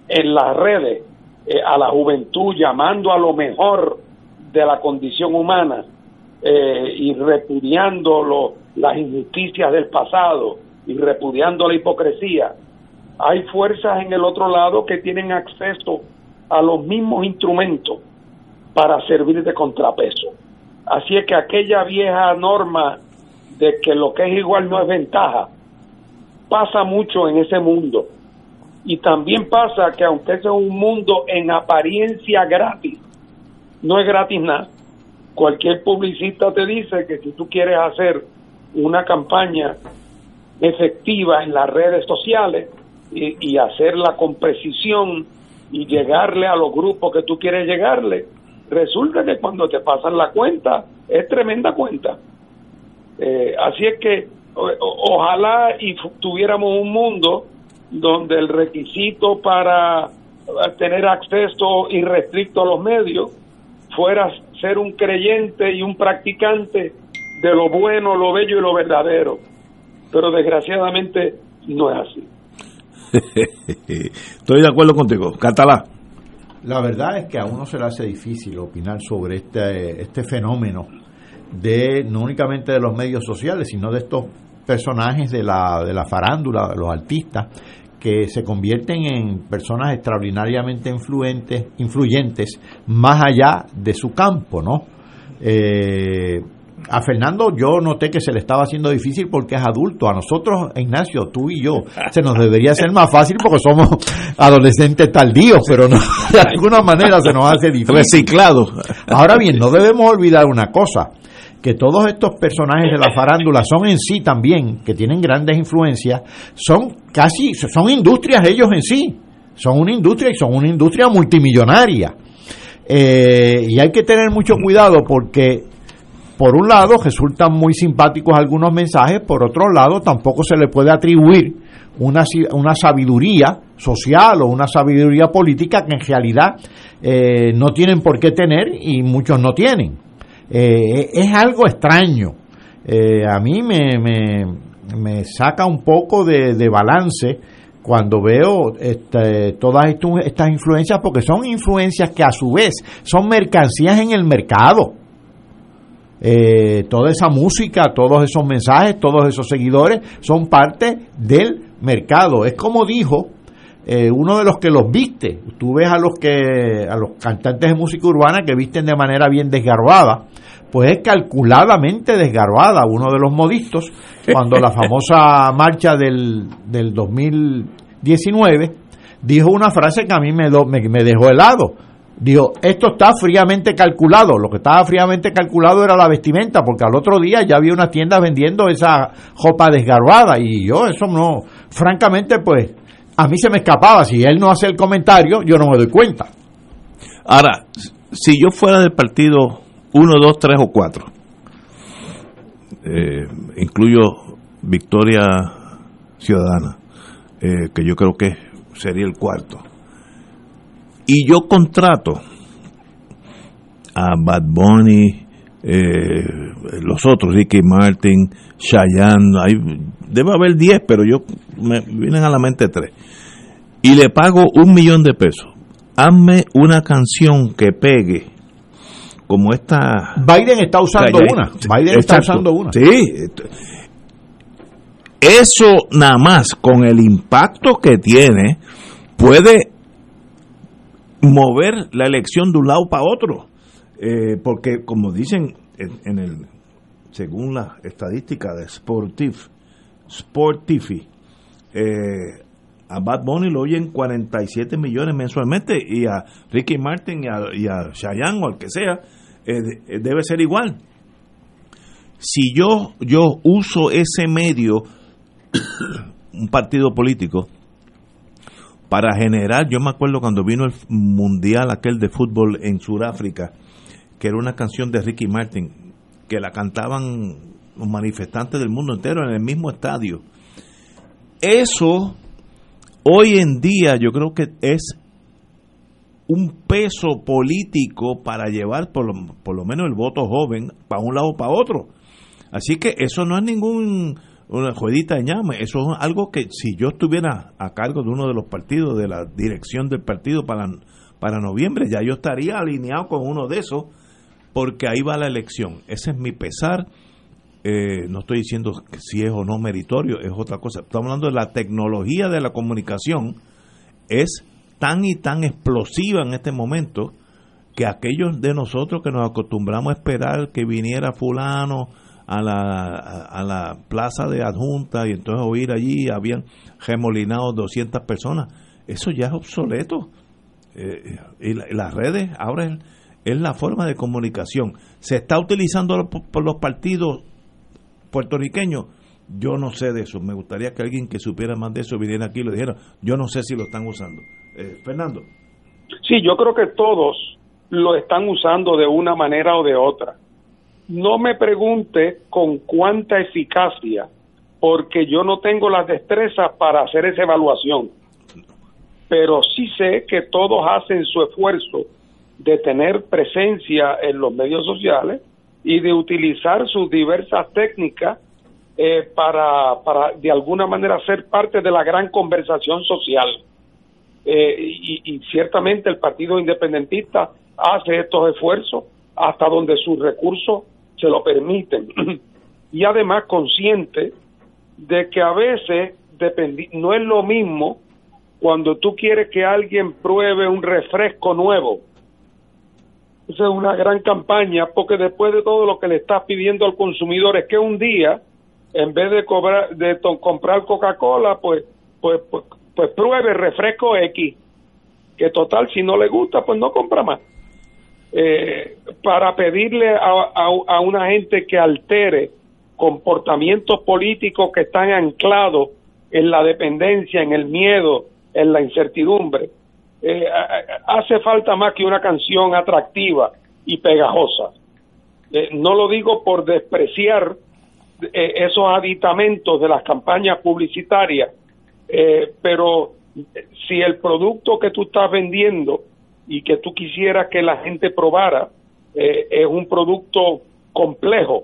en las redes eh, a la juventud, llamando a lo mejor de la condición humana eh, y repudiando las injusticias del pasado y repudiando la hipocresía, hay fuerzas en el otro lado que tienen acceso a los mismos instrumentos para servir de contrapeso. Así es que aquella vieja norma de que lo que es igual no es ventaja, pasa mucho en ese mundo. Y también pasa que aunque ese es un mundo en apariencia gratis, no es gratis nada. Cualquier publicista te dice que si tú quieres hacer una campaña efectiva en las redes sociales y, y hacerla con precisión y llegarle a los grupos que tú quieres llegarle, resulta que cuando te pasan la cuenta es tremenda cuenta. Eh, así es que ojalá y tuviéramos un mundo donde el requisito para tener acceso irrestricto a los medios fuera ser un creyente y un practicante de lo bueno, lo bello y lo verdadero. Pero desgraciadamente no es así. Estoy de acuerdo contigo. Catalá. La verdad es que a uno se le hace difícil opinar sobre este, este fenómeno de no únicamente de los medios sociales, sino de estos personajes de la, de la farándula, los artistas, que se convierten en personas extraordinariamente influentes, influyentes más allá de su campo, ¿no? Eh, a Fernando yo noté que se le estaba haciendo difícil porque es adulto. A nosotros, Ignacio, tú y yo, se nos debería ser más fácil porque somos adolescentes tardíos, pero no, de alguna manera se nos hace difícil. Reciclados. Ahora bien, no debemos olvidar una cosa que todos estos personajes de la farándula son en sí también, que tienen grandes influencias, son casi, son industrias ellos en sí, son una industria y son una industria multimillonaria. Eh, y hay que tener mucho cuidado porque, por un lado, resultan muy simpáticos algunos mensajes, por otro lado, tampoco se le puede atribuir una, una sabiduría social o una sabiduría política que en realidad eh, no tienen por qué tener y muchos no tienen. Eh, es algo extraño. Eh, a mí me, me, saca un poco de, balance cuando veo este, todas estas influencias, porque son influencias que a su vez son mercancías en el mercado. Eh, toda esa música, todos esos mensajes, todos esos seguidores son parte del mercado. Es como dijo uno de los que los viste. Tú ves a los que a los cantantes de música urbana que visten de manera bien desgarbada pues es calculadamente desgarbada. Uno de los modistos, cuando la famosa marcha del, del 2019, dijo una frase que a mí me, me, dejó helado. Dijo, esto está fríamente calculado. Lo que estaba fríamente calculado era la vestimenta, porque al otro día ya había una tienda vendiendo esa ropa desgarbada. Y yo, eso no, francamente, pues, a mí se me escapaba. Si él no hace el comentario, yo no me doy cuenta. Ahora, si yo fuera del partido uno, dos, tres o cuatro. Eh, incluyo Victoria Ciudadana, eh, que yo creo que sería el cuarto. Y yo contrato a Bad Bunny, eh, los otros, Ricky Martin, Cheyenne, hay debe haber 10, pero yo me vienen a la mente tres. Y le pago un millón de pesos. Hazme una canción que pegue como esta. Biden está usando una. Biden está usando una. Sí. Eso nada más con el impacto que tiene puede mover la elección de un lado para otro. Eh, porque como dicen en, el según la estadística de Sportif Sportifi eh, a Bad Bunny lo oyen 47 millones mensualmente y a Ricky Martin y a, y a Cheyenne o al que sea eh, debe ser igual. Si yo yo uso ese medio un partido político para generar, yo me acuerdo cuando vino el mundial aquel de fútbol en Sudáfrica, que era una canción de Ricky Martin, que la cantaban los manifestantes del mundo entero en el mismo estadio. Eso hoy en día yo creo que es un peso político para llevar por lo, por lo menos el voto joven para un lado o para otro. Así que eso no es ningún una jueguita de llame. Eso es algo que si yo estuviera a cargo de uno de los partidos, de la dirección del partido para, para noviembre, ya yo estaría alineado con uno de esos, porque ahí va la elección. Ese es mi pesar. Eh, no estoy diciendo si es o no meritorio, es otra cosa. Estamos hablando de la tecnología de la comunicación, es tan y tan explosiva en este momento que aquellos de nosotros que nos acostumbramos a esperar que viniera fulano, a la, a la plaza de adjunta y entonces oír allí, habían remolinado 200 personas. Eso ya es obsoleto. Eh, y, las redes ahora es, la forma de comunicación. ¿Se está utilizando por, los partidos puertorriqueños? Yo no sé de eso. Me gustaría que alguien que supiera más de eso viniera aquí y lo dijera. Yo no sé si lo están usando. Eh, Fernando. Sí, yo creo que todos lo están usando de una manera o de otra. No me pregunte con cuánta eficacia, porque yo no tengo las destrezas para hacer esa evaluación. Pero sí sé que todos hacen su esfuerzo de tener presencia en los medios sociales y de utilizar sus diversas técnicas eh, para, para de alguna manera ser parte de la gran conversación social. Eh, y, y, ciertamente el Partido Independentista hace estos esfuerzos hasta donde sus recursos se lo permiten. y además consciente de que a veces no es lo mismo cuando tú quieres que alguien pruebe un refresco nuevo. Es una gran campaña porque después de todo lo que le estás pidiendo al consumidor es que un día, en vez de, cobrar, de comprar Coca-Cola, pues, pues, pues, pues pruebe refresco X, que total, si no le gusta, pues no compra más eh, para pedirle a, una gente que altere comportamientos políticos que están anclados en la dependencia, en el miedo, en la incertidumbre. Eh, hace falta más que una canción atractiva y pegajosa. Eh, no lo digo por despreciar eh, esos aditamentos de las campañas publicitarias, pero si el producto que tú estás vendiendo y que tú quisieras que la gente probara eh, es un producto complejo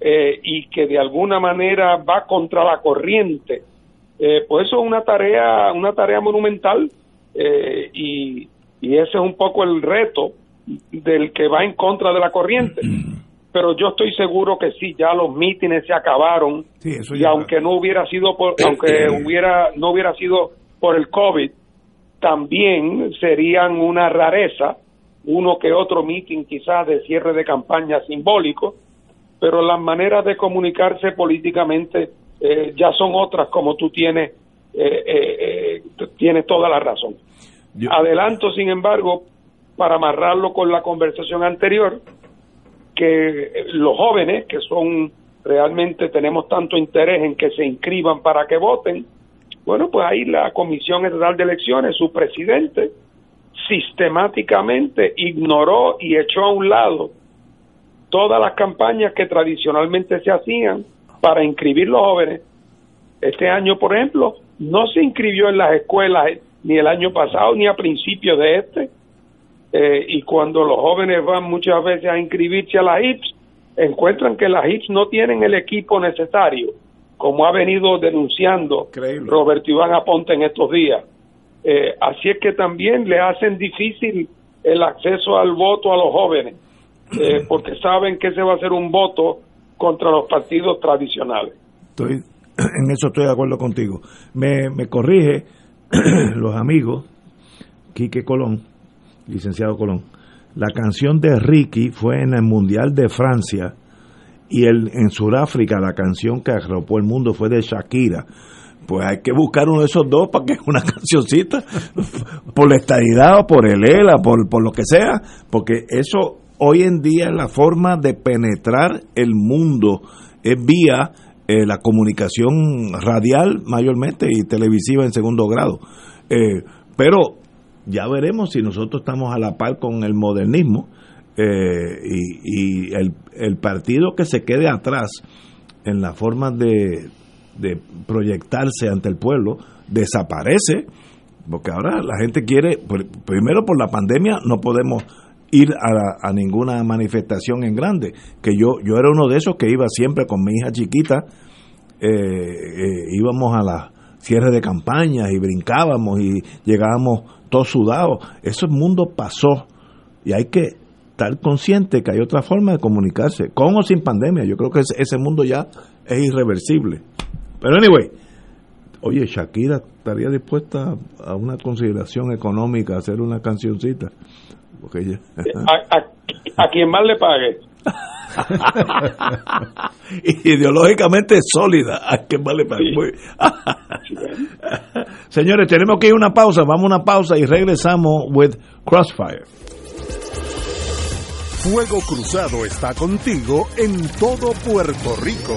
eh, y que de alguna manera va contra la corriente eh, pues eso es una tarea una tarea monumental y, y ese es un poco el reto del que va en contra de la corriente. Pero yo estoy seguro que sí ya los mítines se acabaron. Y aunque no hubiera sido por aunque hubiera no hubiera sido por el covid también serían una rareza, uno que otro meeting quizás de cierre de campaña simbólico, pero las maneras de comunicarse políticamente eh, ya son otras como tú tienes, eh, eh, tienes toda la razón. Adelanto, sin embargo, para amarrarlo con la conversación anterior, que los jóvenes, que son realmente tenemos tanto interés en que se inscriban para que voten, bueno, pues ahí la Comisión Estatal de Elecciones, su presidente, sistemáticamente ignoró y echó a un lado todas las campañas que tradicionalmente se hacían para inscribir los jóvenes. Este año, por ejemplo, no se inscribió en las escuelas ni el año pasado ni a principios de este. Eh, y cuando los jóvenes van muchas veces a inscribirse a las HIPS, encuentran que las HIPS no tienen el equipo necesario como ha venido denunciando Roberto Iván Aponte en estos días. Eh, así es que también le hacen difícil el acceso al voto a los jóvenes, eh, porque saben que ese va a ser un voto contra los partidos tradicionales. Estoy, en eso estoy de acuerdo contigo. Me, me corrige los amigos, Quique Colón, licenciado Colón, la canción de Ricky fue en el Mundial de Francia y el, en Sudáfrica la canción que arropó el mundo fue de Shakira. Pues hay que buscar uno de esos dos para que una cancioncita, por la estadidad o por el ELA, por, por lo que sea, porque eso hoy en día es la forma de penetrar el mundo, es vía eh, la comunicación radial mayormente y televisiva en segundo grado. Eh, pero ya veremos si nosotros estamos a la par con el modernismo eh, y, el, el, partido que se quede atrás en la forma de proyectarse ante el pueblo desaparece porque ahora la gente quiere primero por la pandemia no podemos ir a, a, ninguna manifestación en grande que yo yo era uno de esos que iba siempre con mi hija chiquita eh, eh, íbamos a la cierre de campañas y brincábamos y llegábamos todos sudados ese mundo pasó y hay que estar consciente que hay otra forma de comunicarse, con o sin pandemia. Yo creo que ese, mundo ya es irreversible. Pero anyway, oye, Shakira estaría dispuesta a una consideración económica, hacer una cancioncita. Porque a, quien más le pague. Ideológicamente sólida, a quien más le pague. Señores, tenemos que ir a una pausa, vamos a una pausa y regresamos with Crossfire. Fuego Cruzado está contigo en todo Puerto Rico.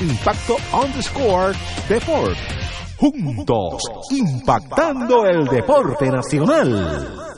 Impacto underscore Deport. Juntos, impactando el deporte nacional.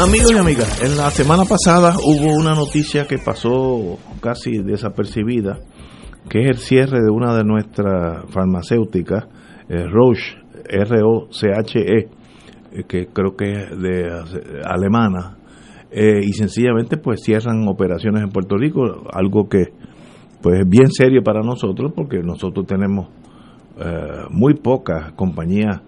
Amigos y amigas, en la semana pasada hubo una noticia que pasó casi desapercibida, que es el cierre de una de nuestras farmacéuticas, eh, Roche, R-O-C-H-E, eh, que creo que es de eh, alemana, y sencillamente pues cierran operaciones en Puerto Rico, algo que pues es bien serio para nosotros porque nosotros tenemos eh, muy pocas compañías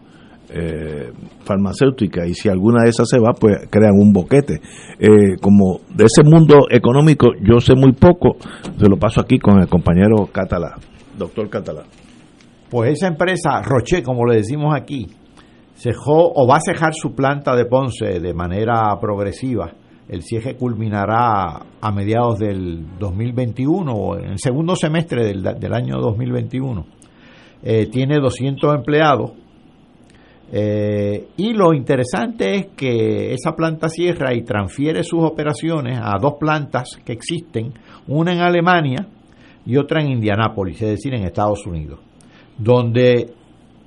eh, farmacéutica y si alguna de esas se va, pues crean un boquete. Eh, como de ese mundo económico yo sé muy poco, se lo paso aquí con el compañero Catalá, doctor Catalá. Pues esa empresa, Roche, como le decimos aquí, cejó o va a cejar su planta de Ponce de manera progresiva. El cierre culminará a mediados del 2021 o en el segundo semestre del, del año 2021. Eh, tiene 200 empleados eh, y lo interesante es que esa planta cierra y transfiere sus operaciones a dos plantas que existen, una en Alemania y otra en Indianápolis, es decir, en Estados Unidos, donde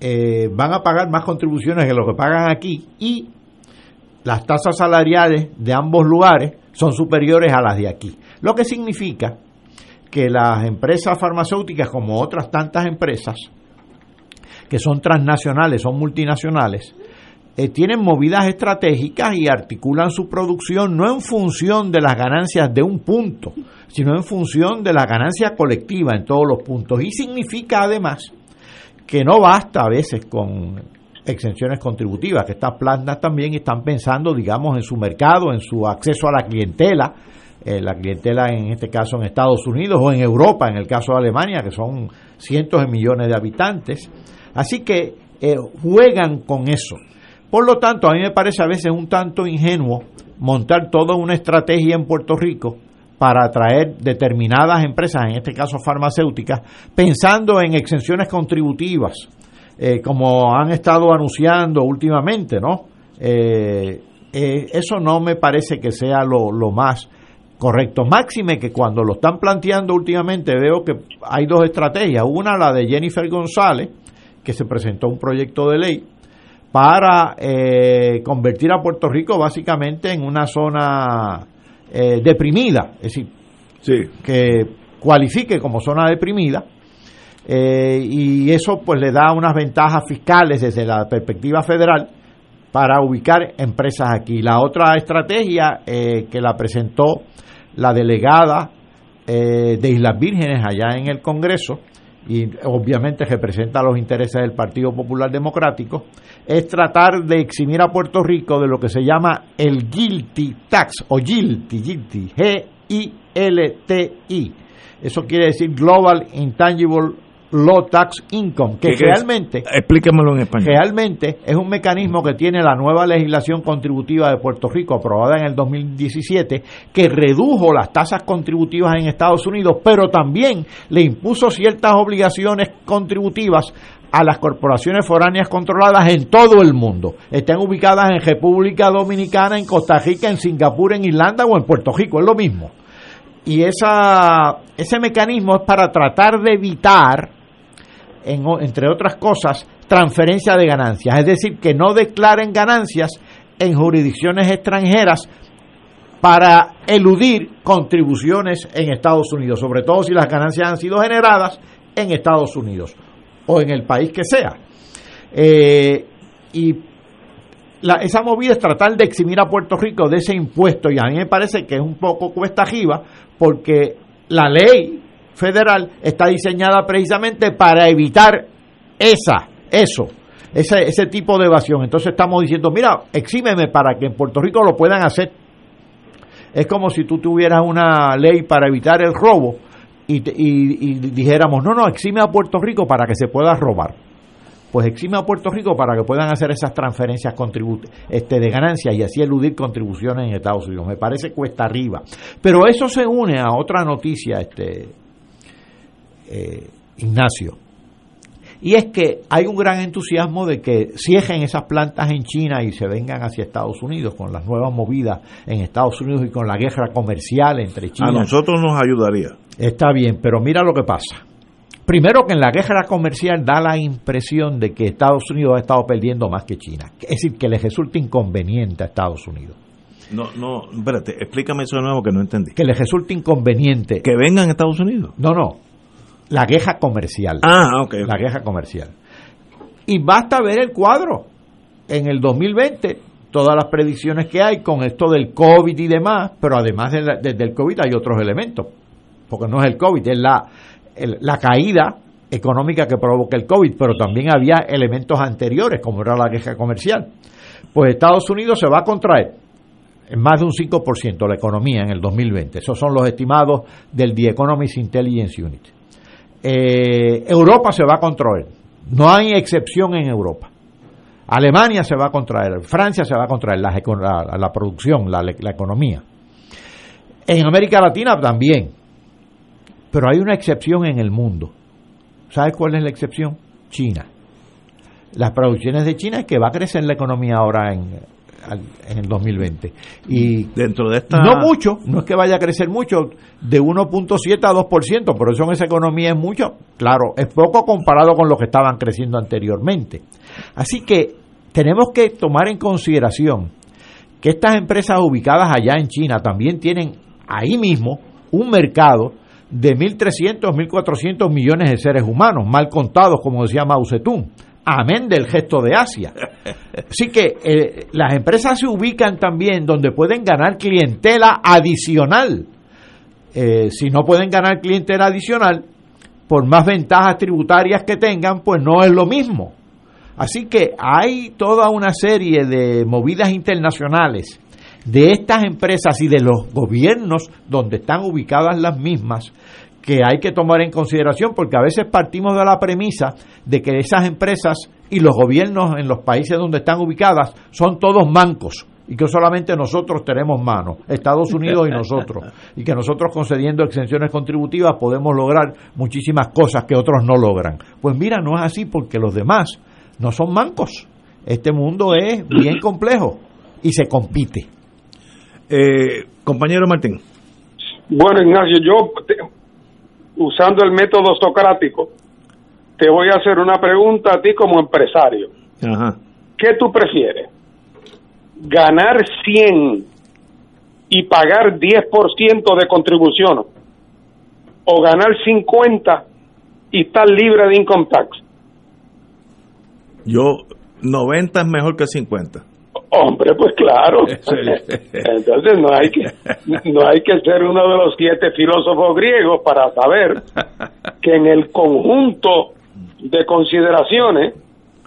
eh, van a pagar más contribuciones que lo que pagan aquí y las tasas salariales de ambos lugares son superiores a las de aquí. Lo que significa que las empresas farmacéuticas, como otras tantas empresas, que son transnacionales, son multinacionales, eh, tienen movidas estratégicas y articulan su producción no en función de las ganancias de un punto, sino en función de la ganancia colectiva en todos los puntos. Y significa además que no basta a veces con exenciones contributivas, que estas plantas también están pensando, digamos, en su mercado, en su acceso a la clientela, eh, la clientela en este caso en Estados Unidos o en Europa, en el caso de Alemania, que son cientos de millones de habitantes. Así que eh, juegan con eso. Por lo tanto, a mí me parece a veces un tanto ingenuo montar toda una estrategia en Puerto Rico para atraer determinadas empresas, en este caso farmacéuticas, pensando en exenciones contributivas, eh, como han estado anunciando últimamente, ¿no? Eh, eh, eso no me parece que sea lo, lo más correcto. Máxime que cuando lo están planteando últimamente veo que hay dos estrategias. Una, la de Jennifer González, que se presentó un proyecto de ley para eh, convertir a Puerto Rico básicamente en una zona eh, deprimida, es decir, que cualifique como zona deprimida eh, y eso pues le da unas ventajas fiscales desde la perspectiva federal para ubicar empresas aquí. La otra estrategia que la presentó la delegada de Islas Vírgenes allá en el Congreso, y obviamente representa los intereses del Partido Popular Democrático, es tratar de eximir a Puerto Rico de lo que se llama el guilty tax o GILTI, GILTI, G-I-L-T-I. Eso quiere decir Global Intangible Low Tax Income, que realmente, explíquemelo en español. Realmente es un mecanismo que tiene la nueva legislación contributiva de Puerto Rico, aprobada en el 2017, que redujo las tasas contributivas en Estados Unidos, pero también le impuso ciertas obligaciones contributivas a las corporaciones foráneas controladas en todo el mundo. Estén ubicadas en República Dominicana, en Costa Rica, en Singapur, en Irlanda o en Puerto Rico, es lo mismo. Y esa, ese mecanismo es para tratar de evitar, entre otras cosas, transferencia de ganancias. Es decir, que no declaren ganancias en jurisdicciones extranjeras para eludir contribuciones en Estados Unidos, sobre todo si las ganancias han sido generadas en Estados Unidos o en el país que sea. Eh, y esa movida es tratar de eximir a Puerto Rico de ese impuesto y a mí me parece que es un poco cuesta arriba porque la ley federal está diseñada precisamente para evitar esa, eso, ese, ese tipo de evasión. Entonces estamos diciendo, mira, exímeme para que en Puerto Rico lo puedan hacer. Es como si tú tuvieras una ley para evitar el robo y, y, dijéramos, no, no, exime a Puerto Rico para que se pueda robar. Pues exime a Puerto Rico para que puedan hacer esas transferencias este, de ganancias y así eludir contribuciones en Estados Unidos. Me parece cuesta arriba. Pero eso se une a otra noticia, este, eh, Ignacio. Y es que hay un gran entusiasmo de que cierren esas plantas en China y se vengan hacia Estados Unidos con las nuevas movidas en Estados Unidos y con la guerra comercial entre China. A nosotros nos ayudaría. Está bien, pero mira lo que pasa. Primero que en la guerra comercial da la impresión de que Estados Unidos ha estado perdiendo más que China. Es decir, que le resulta inconveniente a Estados Unidos. No, no, espérate, explícame eso de nuevo que no entendí. Que le resulta inconveniente. ¿Que vengan a Estados Unidos? No, no. La guerra comercial. Ah, ok. La guerra comercial. Y basta ver el cuadro. En el 2020, todas las predicciones que hay con esto del COVID y demás, pero además del COVID hay otros elementos porque no es el COVID, es la, la caída económica que provoca el COVID, pero también había elementos anteriores, como era la queja comercial. Pues Estados Unidos se va a contraer en más de un 5% la economía en el 2020. Esos son los estimados del The Economist Intelligence Unit. Eh, Europa se va a contraer. No hay excepción en Europa. Alemania se va a contraer, Francia se va a contraer, la, producción, la, la economía. En América Latina también. Pero hay una excepción en el mundo. ¿Sabes cuál es la excepción? China. Las producciones de China es que va a crecer la economía ahora en, en el 2020. Y dentro de esta... No mucho, no es que vaya a crecer mucho, de 1.7 a 2%, pero eso en esa economía es mucho. Claro, es poco comparado con lo que estaban creciendo anteriormente. Así que tenemos que tomar en consideración que estas empresas ubicadas allá en China también tienen ahí mismo un mercado de 1.300, 1.400 millones de seres humanos, mal contados, como decía Mao Zedong. Amén del gesto de Asia. Así que eh, las empresas se ubican también donde pueden ganar clientela adicional. Eh, si no pueden ganar clientela adicional, por más ventajas tributarias que tengan, pues no es lo mismo. Así que hay toda una serie de movidas internacionales de estas empresas y de los gobiernos donde están ubicadas las mismas que hay que tomar en consideración porque a veces partimos de la premisa de que esas empresas y los gobiernos en los países donde están ubicadas son todos mancos y que solamente nosotros tenemos mano, Estados Unidos y nosotros, y que nosotros concediendo exenciones contributivas podemos lograr muchísimas cosas que otros no logran. Pues mira, no es así porque los demás no son mancos. Este mundo es bien complejo y se compite. Eh, compañero Martín. Bueno, Ignacio, yo, usando el método socrático, te voy a hacer una pregunta a ti como empresario. Ajá. ¿Qué tú prefieres? ¿Ganar 100 y pagar 10% de contribución? ¿O ganar 50 y estar libre de income tax? Yo, 90 es mejor que 50. Hombre, pues claro. Entonces no hay que no hay que ser uno de los siete filósofos griegos para saber que en el conjunto de consideraciones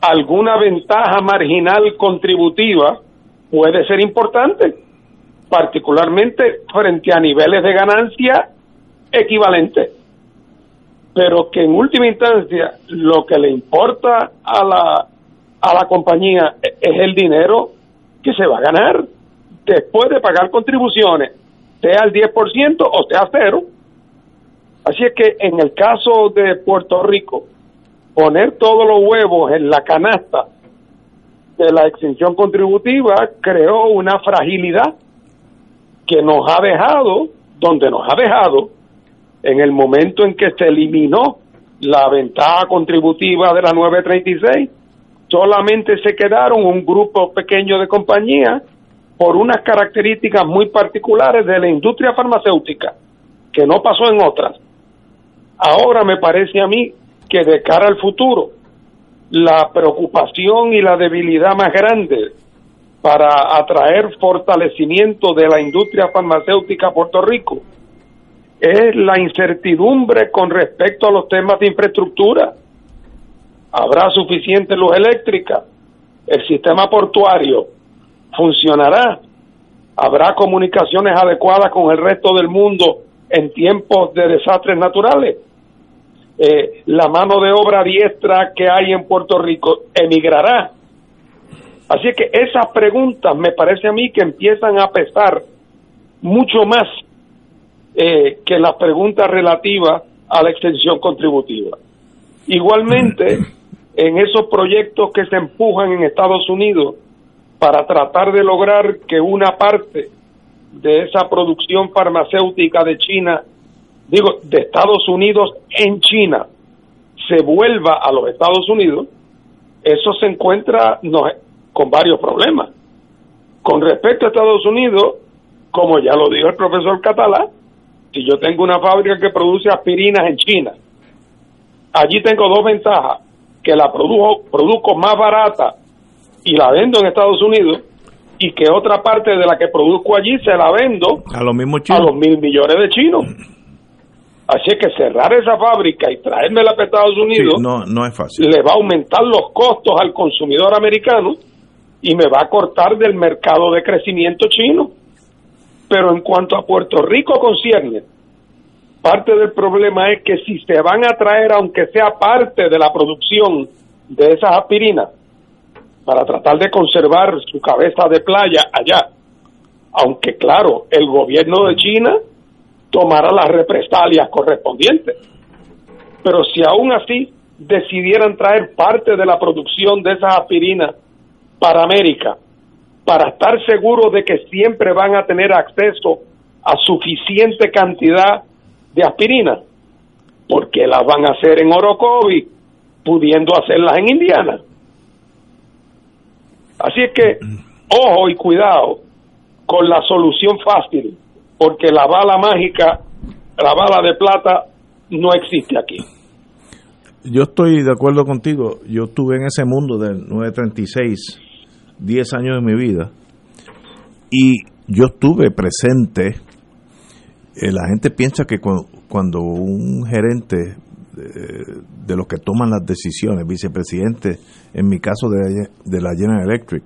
alguna ventaja marginal contributiva puede ser importante, particularmente frente a niveles de ganancia equivalentes. Pero que en última instancia lo que le importa a la a la compañía es el dinero que se va a ganar después de pagar contribuciones, sea el 10% o sea cero. Así es que en el caso de Puerto Rico, poner todos los huevos en la canasta de la exención contributiva creó una fragilidad que nos ha dejado donde nos ha dejado en el momento en que se eliminó la ventaja contributiva de la 936, solamente se quedaron un grupo pequeño de compañías por unas características muy particulares de la industria farmacéutica, que no pasó en otras. Ahora me parece a mí que de cara al futuro, la preocupación y la debilidad más grande para atraer fortalecimiento de la industria farmacéutica a Puerto Rico es la incertidumbre con respecto a los temas de infraestructura. ¿Habrá suficiente luz eléctrica? ¿El sistema portuario funcionará? ¿Habrá comunicaciones adecuadas con el resto del mundo en tiempos de desastres naturales? Eh, la mano de obra diestra que hay en Puerto Rico emigrará. Así que esas preguntas me parece a mí que empiezan a pesar mucho más eh, que las preguntas relativas a la extensión contributiva. Igualmente, en esos proyectos que se empujan en Estados Unidos para tratar de lograr que una parte de esa producción farmacéutica de China digo, de Estados Unidos en China se vuelva a los Estados Unidos, eso se encuentra con varios problemas. Con respecto a Estados Unidos, como ya lo dijo el profesor Catalá, si yo tengo una fábrica que produce aspirinas en China, allí tengo dos ventajas, que la produjo, produzco más barata y la vendo en Estados Unidos, y que otra parte de la que produzco allí se la vendo a los mismos a los mil millones de chinos. Así que cerrar esa fábrica y traérmela a Estados Unidos no, no es fácil. le va a aumentar los costos al consumidor americano y me va a cortar del mercado de crecimiento chino. Pero en cuanto a Puerto Rico concierne, parte del problema es que si se van a traer, aunque sea parte de la producción de esas aspirinas, para tratar de conservar su cabeza de playa allá, aunque claro, el gobierno de China tomará las represalias correspondientes. Pero si aún así decidieran traer parte de la producción de esas aspirinas para América, para estar seguros de que siempre van a tener acceso a suficiente cantidad de aspirina, porque las van a hacer en Orocovi, pudiendo hacerlas en Indiana. Así es que, ojo y cuidado con la solución fácil porque la bala mágica, la bala de plata, no existe aquí. Yo estoy de acuerdo contigo. Yo estuve en ese mundo del 936, 10 años de mi vida, y yo estuve presente. Eh, la gente piensa que cuando, un gerente de, de, los que toman las decisiones, vicepresidente, en mi caso de, de la General Electric,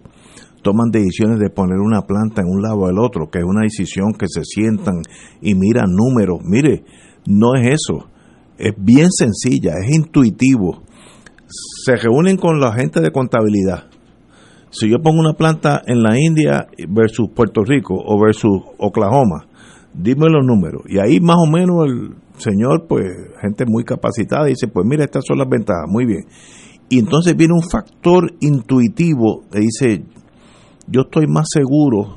toman decisiones de poner una planta en un lado o el otro, que es una decisión que se sientan y miran números. Mire, no es eso. Es bien sencilla, es intuitivo. Se reúnen con la gente de contabilidad. Si yo pongo una planta en la India versus Puerto Rico o versus Oklahoma, dime los números. Y ahí más o menos el señor, pues gente muy capacitada, dice, pues mira, estas son las ventajas, muy bien. Y entonces viene un factor intuitivo, le dice, yo estoy más seguro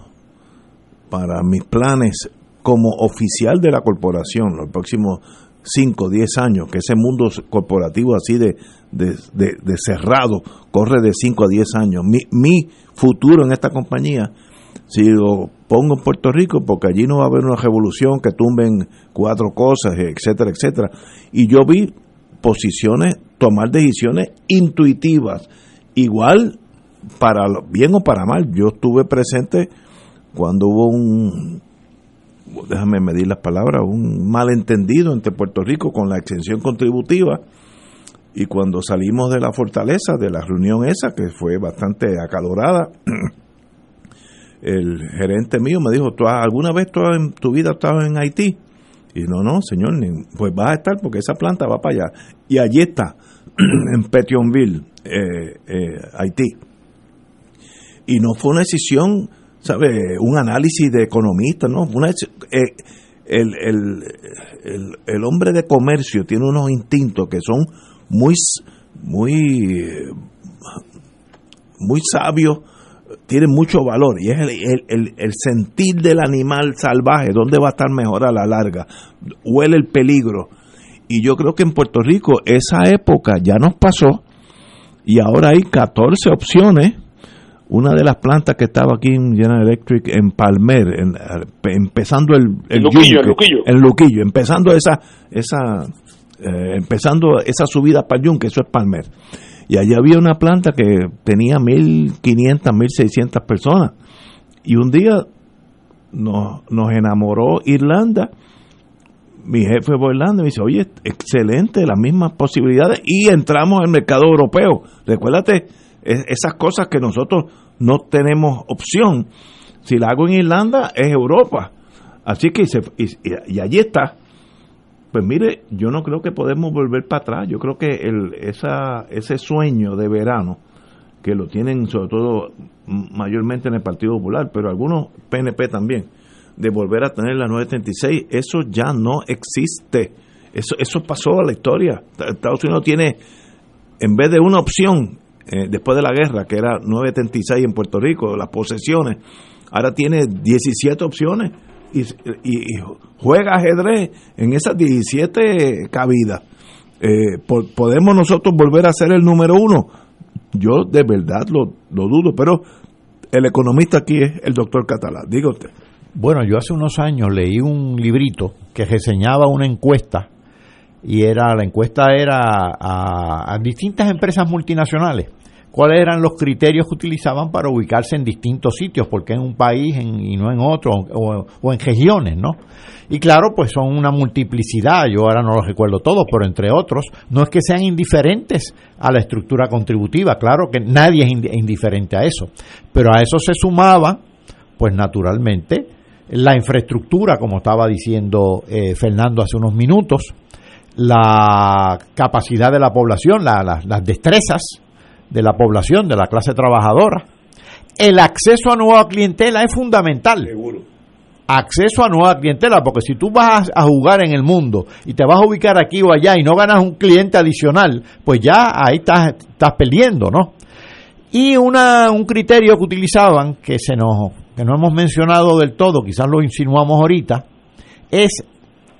para mis planes como oficial de la corporación los próximos 5, 10 años, que ese mundo corporativo así de, de, cerrado corre de 5 a 10 años. Mi, mi futuro en esta compañía, si lo pongo en Puerto Rico, porque allí no va a haber una revolución que tumben cuatro cosas, etcétera, etcétera. Y yo vi posiciones, tomar decisiones intuitivas. Igual para bien o para mal, yo estuve presente cuando hubo un, déjame medir las palabras, un malentendido entre Puerto Rico con la exención contributiva y cuando salimos de la fortaleza, de la reunión esa, que fue bastante acalorada, el gerente mío me dijo, ¿tú alguna vez tú en tu vida estabas en Haití? Y no, no, señor, pues vas a estar porque esa planta va para allá. Y allí está, en Petionville, eh, eh, Haití y no fue una decisión, ¿sabe? Un análisis de economista, ¿no? Una, eh, el, el, el, el, hombre de comercio tiene unos instintos que son muy, muy, muy sabio, tiene mucho valor y es el, el, sentir del animal salvaje, dónde va a estar mejor a la larga, huele el peligro. Y yo creo que en Puerto Rico esa época ya nos pasó y ahora hay 14 opciones. Una de las plantas que estaba aquí en General Electric en Palmer, empezando el, el, Luquillo, el Luquillo, empezando esa, esa, eh, empezando esa subida para el Yunque, eso es Palmer y allí había una planta que tenía 1.500, 1.600 personas. Y un día nos, nos enamoró Irlanda. Mi jefe fue a Irlanda y me dice, oye, excelente, las mismas posibilidades. Y entramos al mercado europeo. Recuérdate, esas cosas que nosotros no tenemos opción. Si la hago en Irlanda, es Europa. Así que, y allí está. Pues mire, yo no creo que podemos volver para atrás. Yo creo que el, esa, ese sueño de verano, que lo tienen sobre todo mayormente en el Partido Popular, pero algunos PNP también, de volver a tener la 936, eso ya no existe. Eso, eso pasó a la historia. Estados Unidos tiene, en vez de una opción, eh, después de la guerra, que era 936 en Puerto Rico, las posesiones, ahora tiene 17 opciones y, juega ajedrez en esas 17 cabidas. Eh, ¿Podemos nosotros volver a ser el número uno? Yo de verdad lo, dudo, pero el economista aquí es el doctor Catalá. Diga. Bueno, yo hace unos años leí un librito que reseñaba una encuesta y era la encuesta era a distintas empresas multinacionales cuáles eran los criterios que utilizaban para ubicarse en distintos sitios, porque en un país y no en otro, o, en regiones, ¿no? Y claro, pues son una multiplicidad, yo ahora no los recuerdo todos, pero entre otros, no es que sean indiferentes a la estructura contributiva, claro que nadie es indiferente a eso, pero a eso se sumaba, pues naturalmente, la infraestructura, como estaba diciendo eh, Fernando hace unos minutos, la capacidad de la población, las destrezas, de la población, de la clase trabajadora. El acceso a nueva clientela es fundamental. Acceso a nueva clientela, porque si tú vas a jugar en el mundo y te vas a ubicar aquí o allá y no ganas un cliente adicional, pues ya ahí estás, estás perdiendo, ¿no? Y una, un criterio que utilizaban, que, se nos, que no hemos mencionado del todo, quizás lo insinuamos ahorita, es,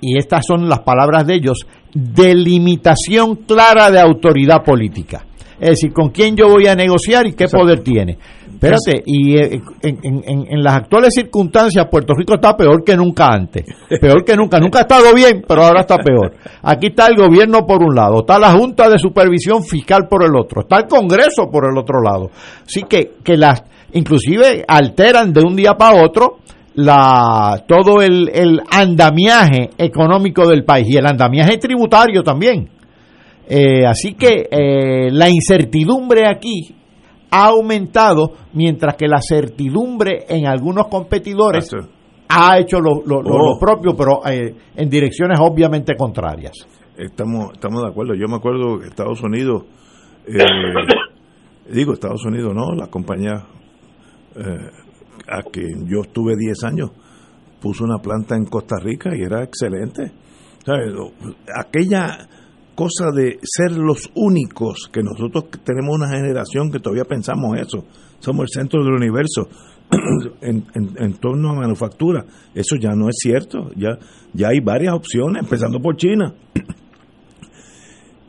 y estas son las palabras de ellos, delimitación clara de autoridad política. Es decir, con quién yo voy a negociar y qué poder tiene. Espérate, y eh, en, las actuales circunstancias Puerto Rico está peor que nunca antes. Peor que nunca. Nunca ha estado bien, pero ahora está peor. Aquí está el gobierno por un lado, está la Junta de Supervisión Fiscal por el otro, está el Congreso por el otro lado. Así que, que las, inclusive alteran de un día para otro la, todo el, el andamiaje económico del país y el andamiaje tributario también. Eh, así que eh, la incertidumbre aquí ha aumentado, mientras que la certidumbre en algunos competidores ha hecho lo, oh. propio, pero eh, en direcciones obviamente contrarias. Estamos, estamos de acuerdo. Yo me acuerdo que Estados Unidos, digo Estados Unidos, no, la compañía a que yo estuve 10 años puso una planta en Costa Rica y era excelente. Aquella cosa de ser los únicos, que nosotros tenemos una generación que todavía pensamos eso, somos el centro del universo en, torno a manufactura. Eso ya no es cierto, ya, ya hay varias opciones, empezando por China.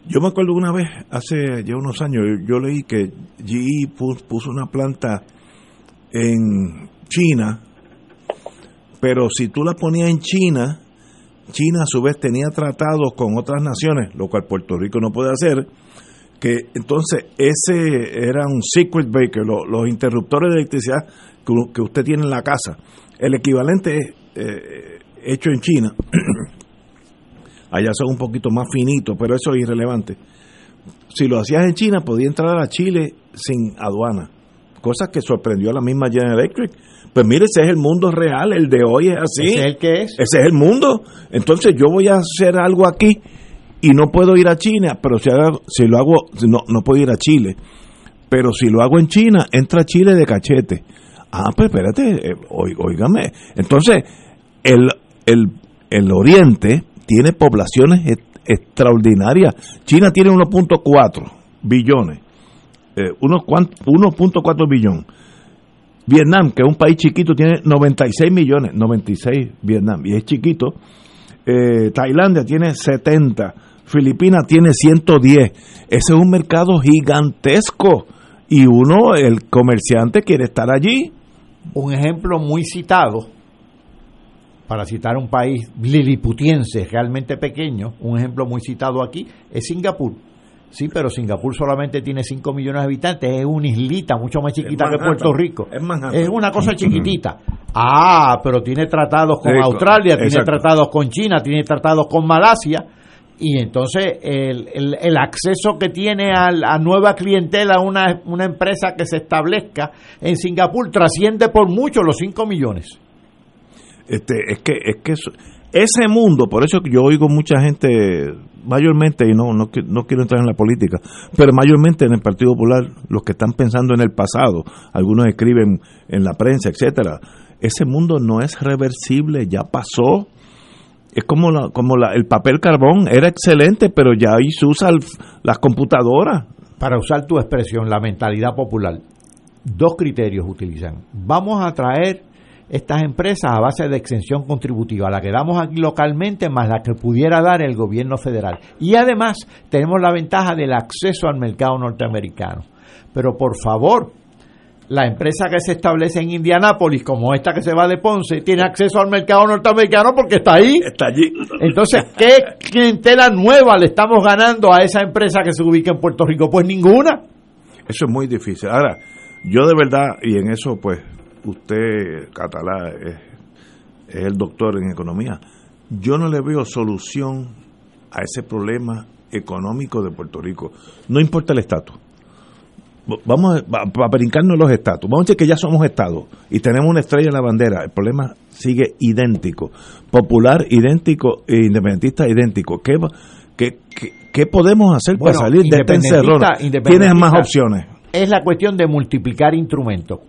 Yo me acuerdo una vez, hace ya unos años, yo leí que GE puso una planta en China, pero si tú la ponías en China, China a su vez tenía tratados con otras naciones, lo cual Puerto Rico no puede hacer, que entonces ese era un secret breaker, los interruptores de electricidad que, usted tiene en la casa. El equivalente es eh, hecho en China, allá son un poquito más finitos, pero eso es irrelevante. Si lo hacías en China, podía entrar a Chile sin aduana, cosa que sorprendió a la misma General Electric pues mire, ese es el mundo real, el de hoy es así. ¿Ese es el que es? Ese es el mundo. Entonces yo voy a hacer algo aquí y no puedo ir a China, pero si, si lo hago, no, no puedo ir a Chile. Pero si lo hago en China, entra Chile de cachete. Ah, pues espérate, eh, oígame. Entonces, el, el, el Oriente tiene poblaciones extraordinarias. China tiene 1.4 billones. Eh, unos 1.4 billones. Vietnam, que es un país chiquito, tiene 96 millones, 96 Vietnam, y es chiquito. Eh, Tailandia tiene 70, Filipinas tiene 110. Ese es un mercado gigantesco y uno, el comerciante, quiere estar allí. Un ejemplo muy citado, para citar un país liliputiense realmente pequeño, un ejemplo muy citado aquí, es Singapur. Sí, pero Singapur solamente tiene 5 millones de habitantes, es una islita mucho más chiquita que Puerto Rico. Es, una cosa chiquitita. Ah, pero tiene tratados con Australia, tiene tratados con China, tiene tratados con Malasia. Y entonces el, el, acceso que tiene a, a nueva clientela, una, una empresa que se establezca en Singapur, trasciende por mucho los 5 millones. Este, es que, es que ese mundo, por eso yo oigo mucha gente, mayormente, y no, no, no quiero entrar en la política, pero mayormente en el Partido Popular, los que están pensando en el pasado, algunos escriben en la prensa, etcétera, ese mundo no es reversible, ya pasó. Es como, la, como la, el papel carbón, era excelente, pero ya ahí se usa las computadoras. Para usar tu expresión, la mentalidad popular, dos criterios utilizan. Vamos a traer estas empresas a base de exención contributiva, la que damos aquí localmente más la que pudiera dar el gobierno federal. Y además tenemos la ventaja del acceso al mercado norteamericano. Pero por favor, la empresa que se establece en Indianápolis, como esta que se va de Ponce, tiene acceso al mercado norteamericano porque está ahí. Está allí. Entonces, ¿qué clientela nueva le estamos ganando a esa empresa que se ubica en Puerto Rico? Pues ninguna. Eso es muy difícil. Ahora, yo de verdad, y en eso pues usted, Catalá, es, el doctor en economía. Yo no le veo solución a ese problema económico de Puerto Rico. No importa el estatus. Vamos a, brincarnos los estatus. Vamos a decir que ya somos estados y tenemos una estrella en la bandera. El problema sigue idéntico. Popular idéntico e independentista idéntico. ¿Qué, qué, qué, podemos hacer para salir de este encerrón? Tienes más opciones. Es la cuestión de multiplicar instrumentos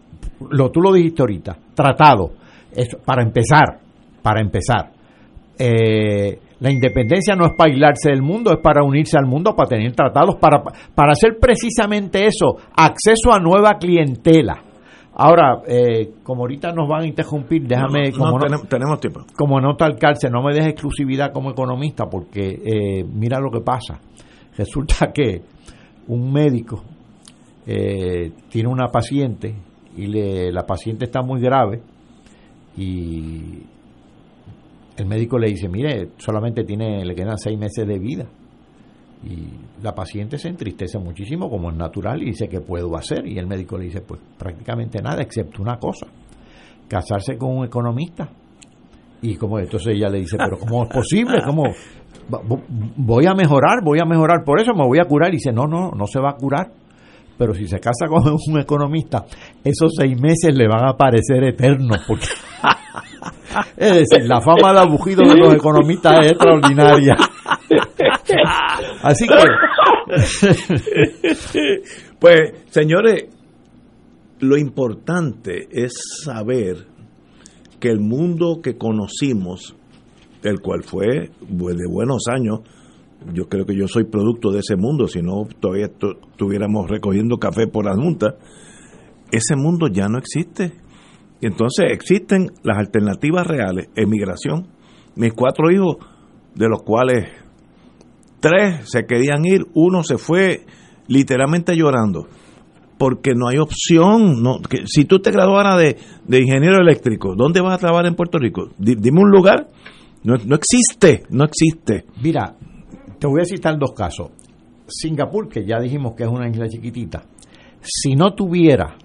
lo, tú lo dijiste ahorita, tratado, es para empezar, para empezar. Eh, la independencia no es para aislarse del mundo, es para unirse al mundo, para tener tratados, para, para hacer precisamente eso, acceso a nueva clientela. Ahora, eh, como ahorita nos van a interrumpir, déjame... como tenemos, tiempo. Como nota al cárcel, no me dejes exclusividad como economista, porque eh, mira lo que pasa. Resulta que un médico tiene una paciente y le, la paciente está muy grave y el médico le dice, mire, solamente tiene, le quedan seis meses de vida. Y la paciente se entristece muchísimo, como es natural, y dice, ¿qué puedo hacer? Y el médico le dice, pues prácticamente nada, excepto una cosa, casarse con un economista. Y como entonces ella le dice, pero ¿cómo es posible? ¿Cómo? Voy a mejorar, voy a mejorar por eso, me voy a curar. Y dice, no, no, no se va a curar pero si se casa con un economista, esos seis meses le van a parecer eternos. Porque... es decir, la fama de abujido de los economistas es extraordinaria. Así que... pues, señores, lo importante es saber que el mundo que conocimos, el cual fue de buenos años, yo creo que yo soy producto de ese mundo, si no todavía estuviéramos recogiendo café por las juntas, ese mundo ya no existe. Entonces existen las alternativas reales, emigración. Mis cuatro hijos, de los cuales tres se querían ir, uno se fue literalmente llorando, porque no hay opción. No, que, si tú te graduaras de, de ingeniero eléctrico, ¿dónde vas a trabajar en Puerto Rico? dime un lugar. No, no existe, no existe. Mira, te voy a citar dos casos. Singapur, que ya dijimos que es una isla chiquitita, si no tuviera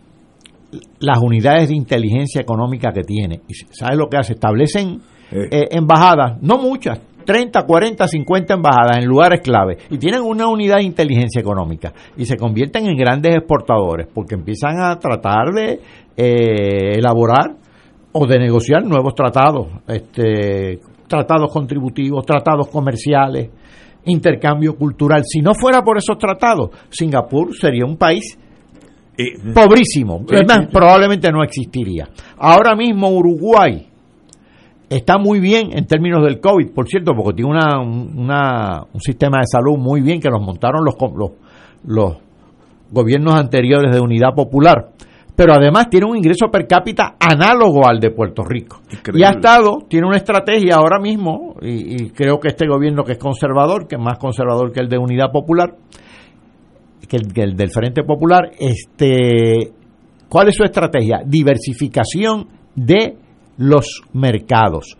las unidades de inteligencia económica que tiene, ¿sabes lo que hace? Establecen eh, embajadas, no muchas, 30, 40, 50 embajadas en lugares clave y tienen una unidad de inteligencia económica y se convierten en grandes exportadores porque empiezan a tratar de eh, elaborar o de negociar nuevos tratados, este, tratados contributivos, tratados comerciales, intercambio cultural. Si no fuera por esos tratados, Singapur sería un país pobrísimo. probablemente no existiría. Ahora mismo Uruguay está muy bien en términos del COVID, por cierto, porque tiene una, un sistema de salud muy bien que los montaron los, los, los gobiernos anteriores de unidad popular. Pero además tiene un ingreso per cápita análogo al de Puerto Rico. Y ha estado, tiene una estrategia ahora mismo, y, creo que este gobierno que es conservador, que es más conservador que el de Unidad Popular, que el, que el del Frente Popular, este, ¿cuál es su estrategia? Diversificación de los mercados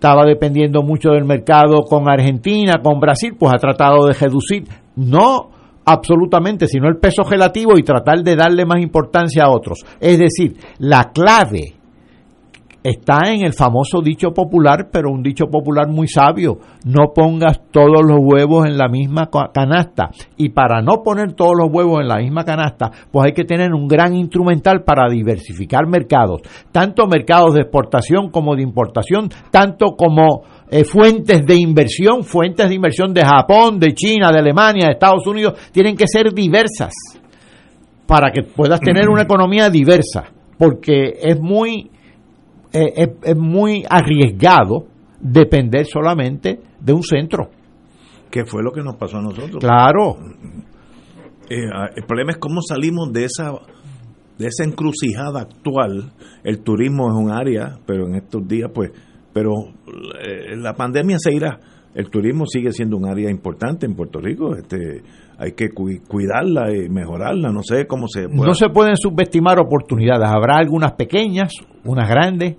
estaba dependiendo mucho del mercado con Argentina, con Brasil, pues ha tratado de reducir, no absolutamente, sino el peso relativo y tratar de darle más importancia a otros. Es decir, la clave está en el famoso dicho popular, pero un dicho popular muy sabio, no pongas todos los huevos en la misma canasta. Y para no poner todos los huevos en la misma canasta, pues hay que tener un gran instrumental para diversificar mercados, tanto mercados de exportación como de importación, tanto como eh, fuentes de inversión, fuentes de inversión de Japón, de China, de Alemania, de Estados Unidos, tienen que ser diversas para que puedas tener una economía diversa, porque es muy es, es muy arriesgado depender solamente de un centro. ¿Qué fue lo que nos pasó a nosotros? Claro. Eh, el problema es cómo salimos de esa de esa encrucijada actual. El turismo es un área, pero en estos días, pues, pero eh, la pandemia se irá. El turismo sigue siendo un área importante en Puerto Rico. Este, hay que cuidarla y mejorarla. No sé cómo se. No se pueden subestimar oportunidades. Habrá algunas pequeñas, unas grandes.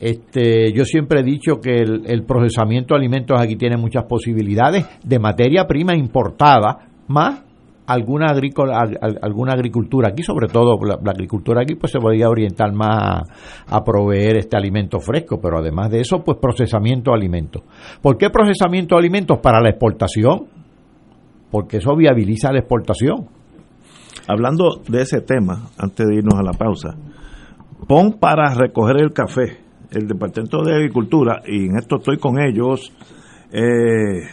Este, yo siempre he dicho que el, procesamiento de alimentos aquí tiene muchas posibilidades de materia prima importada, más alguna, agrícola, alguna agricultura aquí, sobre todo la, agricultura aquí, pues se podría orientar más a, proveer este alimento fresco, pero además de eso, pues procesamiento de alimentos. ¿Por qué procesamiento de alimentos? Para la exportación, porque eso viabiliza la exportación. Hablando de ese tema, antes de irnos a la pausa, pon para recoger el café el Departamento de Agricultura, y en esto estoy con ellos, eh,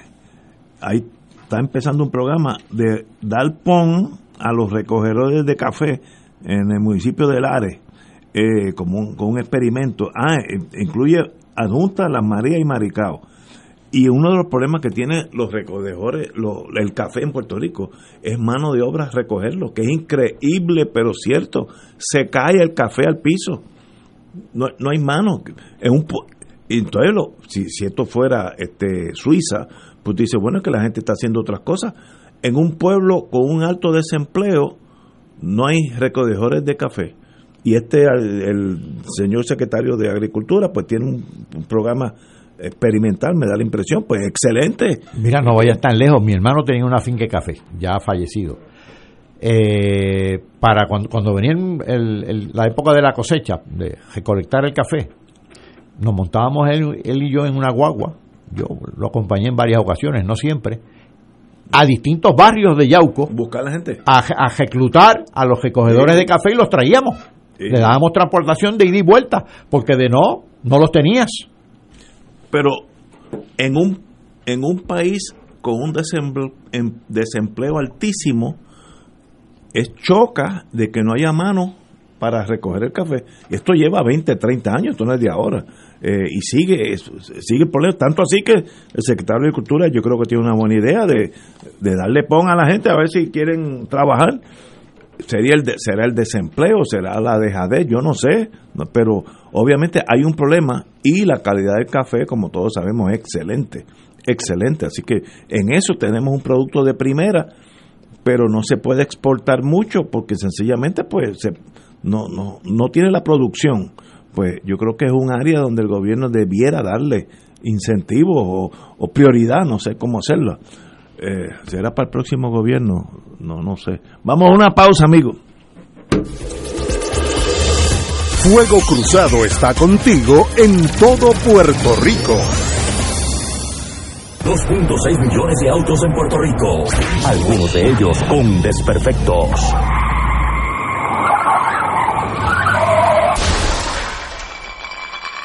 ahí está empezando un programa de dar pon a los recogedores de café en el municipio de Lares, eh, como un, con un experimento. Ah, eh, incluye adjunta Las María y Maricao. Y uno de los problemas que tienen los recogedores, el café en Puerto Rico, es mano de obra recogerlo, que es increíble, pero cierto. Se cae el café al piso no, no hay mano. En un, entonces, si, si esto fuera este, Suiza, pues dice, bueno, es que la gente está haciendo otras cosas. En un pueblo con un alto desempleo, no hay recogedores de café. Y este, el, señor secretario de Agricultura, pues tiene un, programa experimental, me da la impresión, pues excelente. Mira, no vayas tan lejos. Mi hermano tenía una finca de café, ya ha fallecido eh, para cuando, cuando venía la época de la cosecha, de recolectar el café, nos montábamos él, él, y yo en una guagua, yo lo acompañé en varias ocasiones, no siempre, a distintos barrios de Yauco. Buscar a la gente. A, reclutar a los recogedores de café y los traíamos. Le dábamos transportación de ida y vuelta, porque de no, no los tenías. Pero en un, en un país con un desempleo altísimo, es choca de que no haya mano para recoger el café. Esto lleva 20, 30 años, esto no es de ahora. Eh, y sigue sigue el problema. Tanto así que el secretario de Agricultura yo creo que tiene una buena idea de, darle pon a la gente a ver si quieren trabajar. Sería el será el desempleo, será la dejadez, yo no sé, pero obviamente hay un problema y la calidad del café, como todos sabemos, es excelente, excelente. Así que en eso tenemos un producto de primera pero no se puede exportar mucho porque sencillamente pues no, no, no tiene la producción. Pues yo creo que es un área donde el gobierno debiera darle incentivos o, prioridad, no sé cómo hacerlo. Eh, ¿Será para el próximo gobierno? No, no sé. Vamos a una pausa, amigo. Fuego Cruzado está contigo en todo Puerto Rico. 2.6 millones de autos en Puerto Rico, algunos de ellos con desperfectos.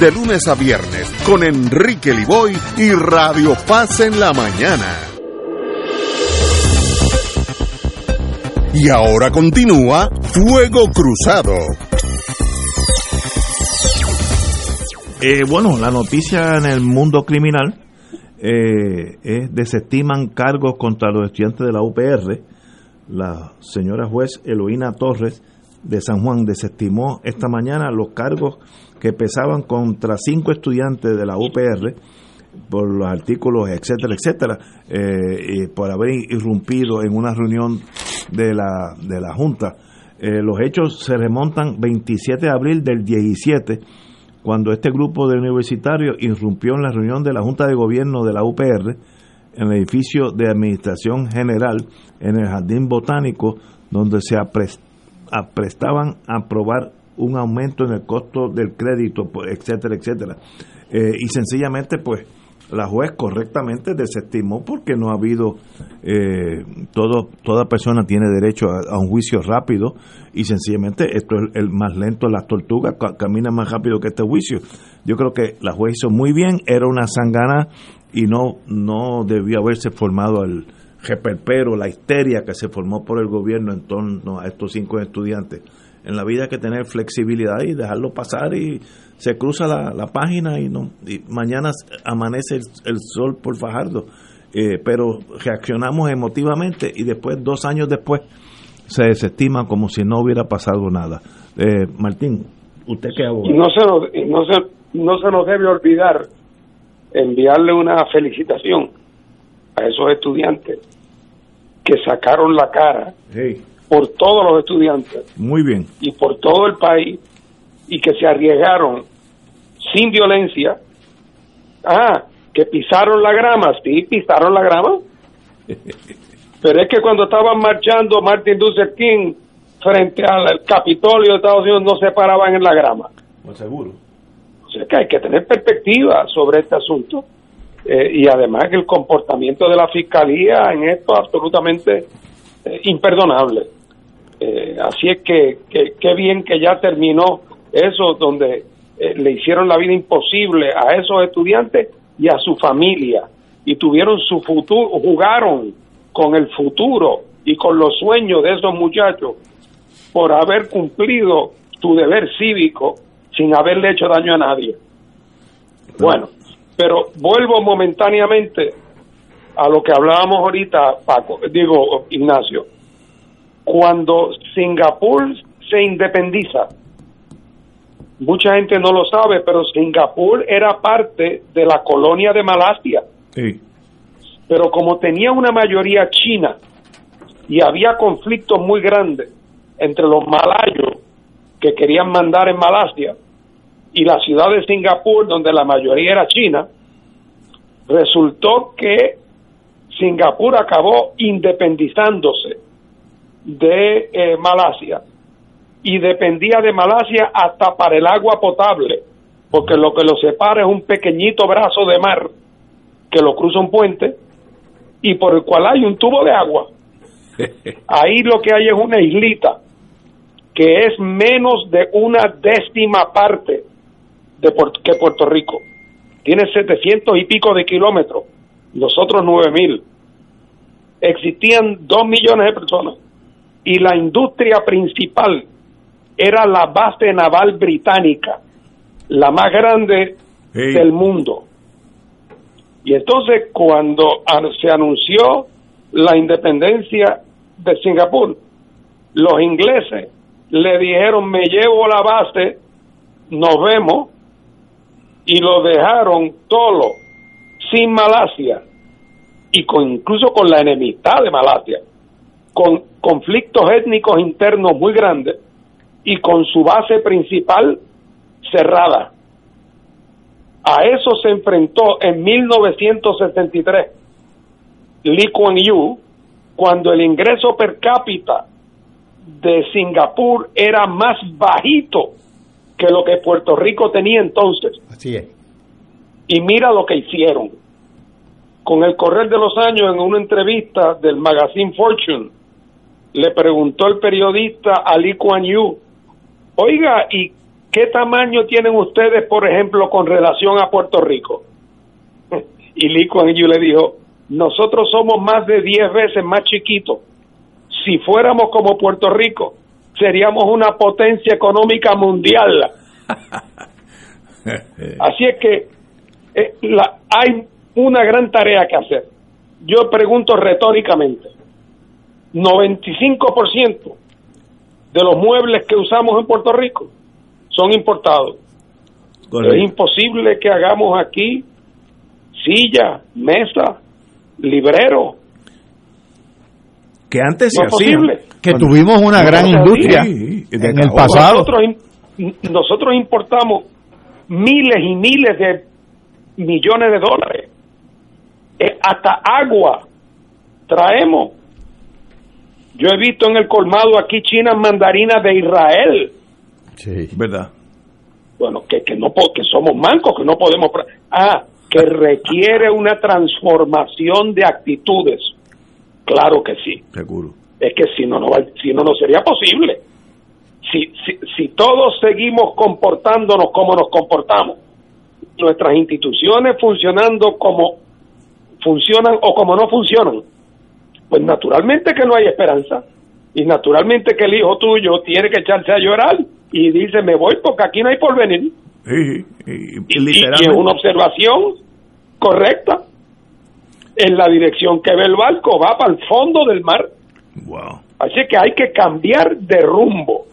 de lunes a viernes con Enrique Liboy y Radio Paz en la mañana. Y ahora continúa Fuego Cruzado. Eh, bueno, la noticia en el mundo criminal eh, es desestiman cargos contra los estudiantes de la UPR. La señora juez Eloína Torres de San Juan desestimó esta mañana los cargos que pesaban contra cinco estudiantes de la UPR por los artículos, etcétera, etcétera, eh, por haber irrumpido en una reunión de la, de la Junta. Eh, los hechos se remontan 27 de abril del 17, cuando este grupo de universitarios irrumpió en la reunión de la Junta de Gobierno de la UPR en el edificio de Administración General en el Jardín Botánico, donde se aprestaban a aprobar un aumento en el costo del crédito, pues, etcétera, etcétera. Eh, y sencillamente, pues, la juez correctamente desestimó porque no ha habido, eh, todo, toda persona tiene derecho a, un juicio rápido y sencillamente esto es el más lento las tortugas, camina más rápido que este juicio. Yo creo que la juez hizo muy bien, era una sangana y no, no debió haberse formado el reperpero, la histeria que se formó por el gobierno en torno a estos cinco estudiantes en la vida hay que tener flexibilidad y dejarlo pasar y se cruza la, página y no y mañana amanece el, sol por Fajardo. Eh, pero reaccionamos emotivamente y después, dos años después, se desestima como si no hubiera pasado nada. Eh, Martín, ¿usted qué Y no se, nos, no, se, no se nos debe olvidar enviarle una felicitación a esos estudiantes que sacaron la cara por todos los estudiantes. Muy bien. Y por todo el país y que se arriesgaron sin violencia. Ah, que pisaron la grama, sí, pisaron la grama. Pero es que cuando estaban marchando Martin Luther King frente al Capitolio de Estados Unidos no se paraban en la grama. Pues seguro. O sea que hay que tener perspectiva sobre este asunto. Eh, y además que el comportamiento de la fiscalía en esto es absolutamente eh, imperdonable. Eh, así es que qué bien que ya terminó eso, donde eh, le hicieron la vida imposible a esos estudiantes y a su familia, y tuvieron su futuro, jugaron con el futuro y con los sueños de esos muchachos por haber cumplido su deber cívico sin haberle hecho daño a nadie. Bueno, pero vuelvo momentáneamente a lo que hablábamos ahorita, Paco, digo, Ignacio cuando Singapur se independiza, mucha gente no lo sabe, pero Singapur era parte de la colonia de Malasia. Pero como tenía una mayoría china y había conflictos muy grandes entre los malayos que querían mandar en Malasia y la ciudad de Singapur, donde la mayoría era china, resultó que Singapur acabó independizándose de eh, Malasia y dependía de Malasia hasta para el agua potable, porque lo que lo separa es un pequeñito brazo de mar que lo cruza un puente y por el cual hay un tubo de agua. Ahí lo que hay es una islita que es menos de una décima parte de que Puerto Rico. Tiene 700 y pico de kilómetros, nosotros 9000. Existían dos millones de personas y la industria principal era la base naval británica, la más grande del mundo. Y entonces cuando se anunció la independencia de Singapur, los ingleses le dijeron me llevo la base, nos vemos, y lo dejaron solo, sin Malasia, y con, incluso con la enemistad de Malasia, con conflictos étnicos internos muy grandes y con su base principal cerrada. A eso se enfrentó en 1973 Lee Kuan Yew cuando el ingreso per cápita de Singapur era más bajito que lo que Puerto Rico tenía entonces. Así es. Y mira lo que hicieron. Con el correr de los años, en una entrevista del magazine Fortune, le preguntó el periodista a Lee Kuan Yew, oiga, ¿y qué tamaño tienen ustedes, por ejemplo, con relación a Puerto Rico? Y Lee Kuan Yew le dijo, nosotros somos más de 10 veces más chiquitos. Si fuéramos como Puerto Rico, seríamos una potencia económica mundial. Así es que eh, la, hay una gran tarea que hacer. Yo pregunto retóricamente, 95% de los muebles que usamos en Puerto Rico son importados. Es imposible que hagamos aquí silla, mesa, librero. Que antes no se. Que tuvimos una gran industria en el pasado. Nosotros, nosotros importamos miles y miles de millones de dólares. Eh, hasta agua traemos. Yo he visto en el colmado aquí chinas mandarinas de Israel. Sí. ¿Verdad? Bueno, que, que no que somos mancos, que no podemos. Ah, que requiere una transformación de actitudes. Claro que sí. Seguro. Es que si no, no, si no, no sería posible. Si, si, si todos seguimos comportándonos como nos comportamos, nuestras instituciones funcionando como funcionan o como no funcionan, pues naturalmente que no hay esperanza y naturalmente que el hijo tuyo tiene que echarse a llorar y dice me voy porque aquí no hay porvenir. Sí, y, y, y es una observación correcta en la dirección que ve el barco, va para el fondo del mar. Wow. Así que hay que cambiar de rumbo.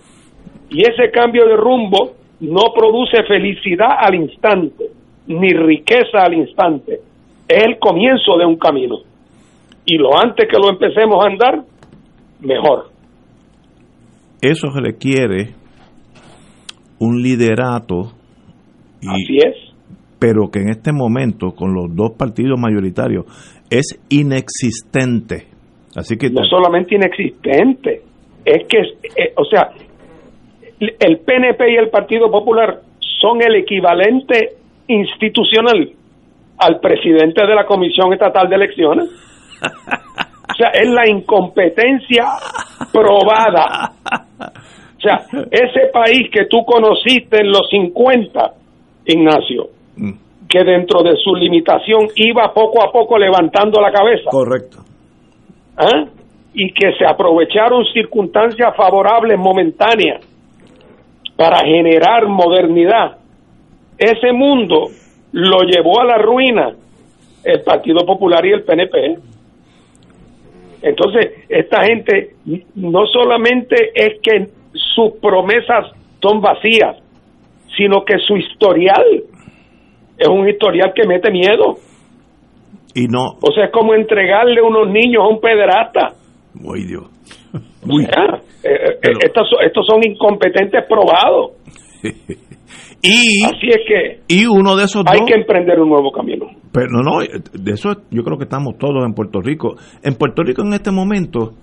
Y ese cambio de rumbo no produce felicidad al instante, ni riqueza al instante. Es el comienzo de un camino. Y lo antes que lo empecemos a andar, mejor. Eso requiere un liderato. Y, Así es. Pero que en este momento, con los dos partidos mayoritarios, es inexistente. Así que no solamente inexistente, es que, eh, o sea, el PNP y el Partido Popular son el equivalente institucional al presidente de la Comisión Estatal de Elecciones. O sea, es la incompetencia probada. O sea, ese país que tú conociste en los 50, Ignacio, que dentro de su limitación iba poco a poco levantando la cabeza. Correcto. ¿Ah? Y que se aprovecharon circunstancias favorables momentáneas para generar modernidad. Ese mundo lo llevó a la ruina el Partido Popular y el PNP. Entonces, esta gente no solamente es que sus promesas son vacías, sino que su historial es un historial que mete miedo. Y no. O sea, es como entregarle unos niños a un pederasta. Uy, Dios. Uy. O sea, eh, eh, estos, estos son incompetentes probados. y Y, Así es que y uno de esos hay dos, que emprender un nuevo camino. pero no, no, de eso yo creo que estamos todos en Puerto Rico. En Puerto Rico en este momento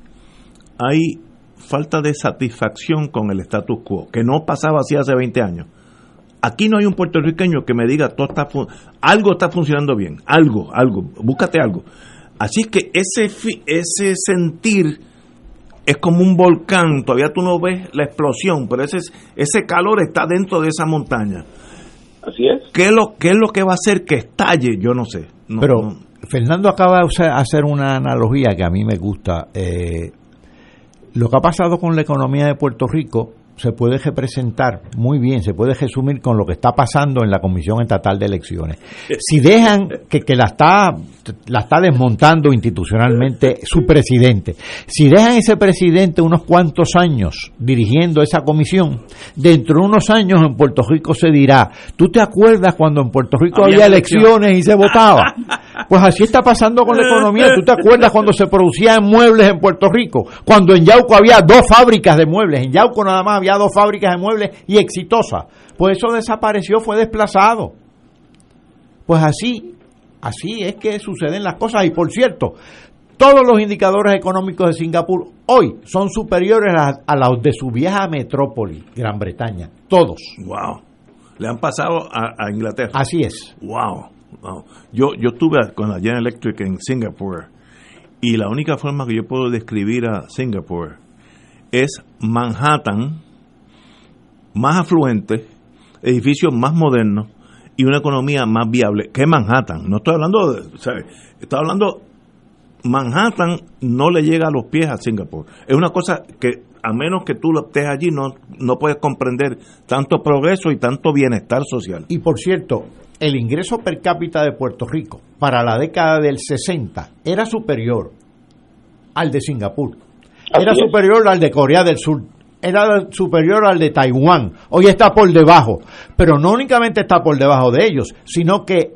hay falta de satisfacción con el status quo, que no pasaba así hace 20 años. Aquí no hay un puertorriqueño que me diga todo está algo está funcionando bien, algo, algo, búscate algo. Así que ese ese sentir es como un volcán, todavía tú no ves la explosión, pero ese ese calor está dentro de esa montaña. Así es. ¿Qué es lo qué es lo que va a hacer que estalle? Yo no sé. No, Pero no. Fernando acaba de hacer una analogía que a mí me gusta. Eh, lo que ha pasado con la economía de Puerto Rico se puede representar muy bien, se puede resumir con lo que está pasando en la Comisión Estatal de Elecciones. Si dejan que, que la está la está desmontando institucionalmente su presidente, si dejan ese presidente unos cuantos años dirigiendo esa comisión, dentro de unos años en Puerto Rico se dirá, ¿tú te acuerdas cuando en Puerto Rico Había había elecciones. elecciones y se votaba? Pues así está pasando con la economía. ¿Tú te acuerdas cuando se producían muebles en Puerto Rico? Cuando en Yauco había dos fábricas de muebles. En Yauco nada más había dos fábricas de muebles y exitosas. Pues eso desapareció, fue desplazado. Pues así, así es que suceden las cosas. Y por cierto, todos los indicadores económicos de Singapur hoy son superiores a, a los de su vieja metrópoli, Gran Bretaña. Todos. Wow. Le han pasado a, a Inglaterra. Así es. Wow. Yo, yo estuve con la General Electric en Singapur y la única forma que yo puedo describir a Singapur es Manhattan más afluente, edificios más modernos y una economía más viable que Manhattan. No estoy hablando de, sea, estoy hablando Manhattan no le llega a los pies a Singapur. Es una cosa que a menos que tú lo estés allí no no puedes comprender tanto progreso y tanto bienestar social. Y por cierto, el ingreso per cápita de Puerto Rico para la década del 60 era superior al de Singapur. Era es. superior al de Corea del Sur. Era superior al de Taiwán. Hoy está por debajo. Pero no únicamente está por debajo de ellos, sino que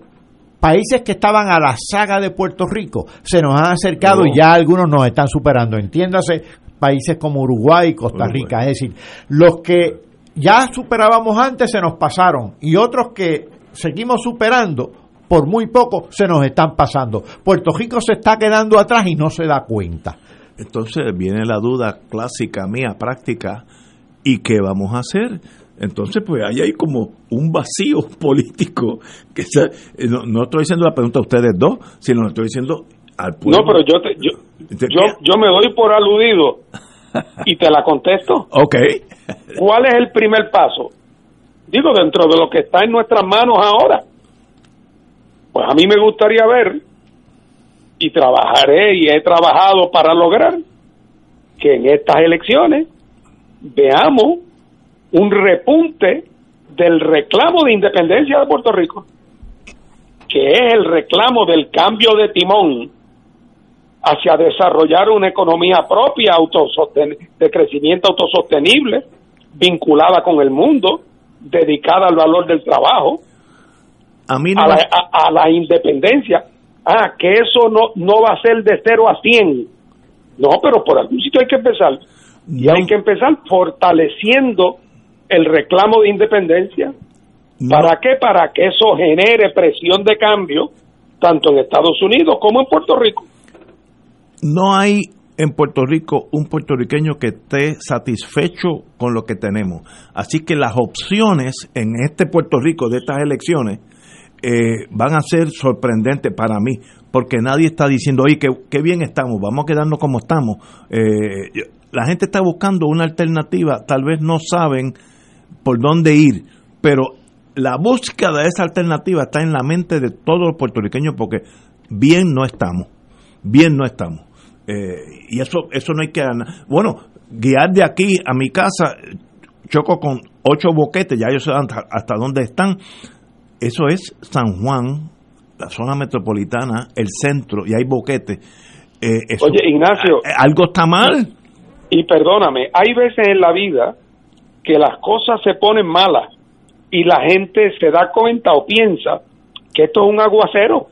países que estaban a la saga de Puerto Rico se nos han acercado Oh. y ya algunos nos están superando. Entiéndase, países como Uruguay y Costa Uruguay. Rica. Es decir, los que ya superábamos antes se nos pasaron y otros que seguimos superando por muy poco se nos están pasando. Puerto Rico se está quedando atrás y no se da cuenta. Entonces viene la duda clásica mía, práctica, ¿y qué vamos a hacer? Entonces, pues ahí hay como un vacío político. que se- eh, no, no estoy diciendo la pregunta a ustedes dos, sino lo estoy diciendo al pueblo. No, pero yo, te, yo, yo, yo me doy por aludido y te la contesto. Ok. ¿Cuál es el primer paso? Digo, dentro de lo que está en nuestras manos ahora. Pues a mí me gustaría ver, y trabajaré y he trabajado para lograr, que en estas elecciones veamos un repunte del reclamo de independencia de Puerto Rico, que es el reclamo del cambio de timón hacia desarrollar una economía propia de crecimiento autosostenible, vinculada con el mundo, dedicada al valor del trabajo, A mí no a, la, a- a la independencia. Ah, que eso no, no va a ser de 0 a 100. No, pero por algún sitio hay que empezar. Y hay que empezar fortaleciendo el reclamo de independencia. ¿Para qué? Para que eso genere presión de cambio, tanto en Estados Unidos como en Puerto Rico. no hay en Puerto Rico un puertorriqueño que esté satisfecho con lo que tenemos. Así que las opciones en este Puerto Rico de estas elecciones eh, van a ser sorprendentes para mí, porque nadie está diciendo, oye, qué, qué bien estamos, vamos a quedarnos como estamos. Eh, la gente está buscando una alternativa, tal vez no saben por dónde ir, pero la búsqueda de esa alternativa está en la mente de todos los puertorriqueños porque bien no estamos, bien no estamos. Eh, y eso eso no hay que. Bueno, guiar de aquí a mi casa, choco con ocho boquetes, ya ellos saben hasta, hasta dónde están. Eso es San Juan, la zona metropolitana, el centro, y hay boquetes. Eh, eso- Oye, Ignacio. algo está mal. Y perdóname, hay veces en la vida que las cosas se ponen malas y la gente se da cuenta o piensa que esto es un aguacero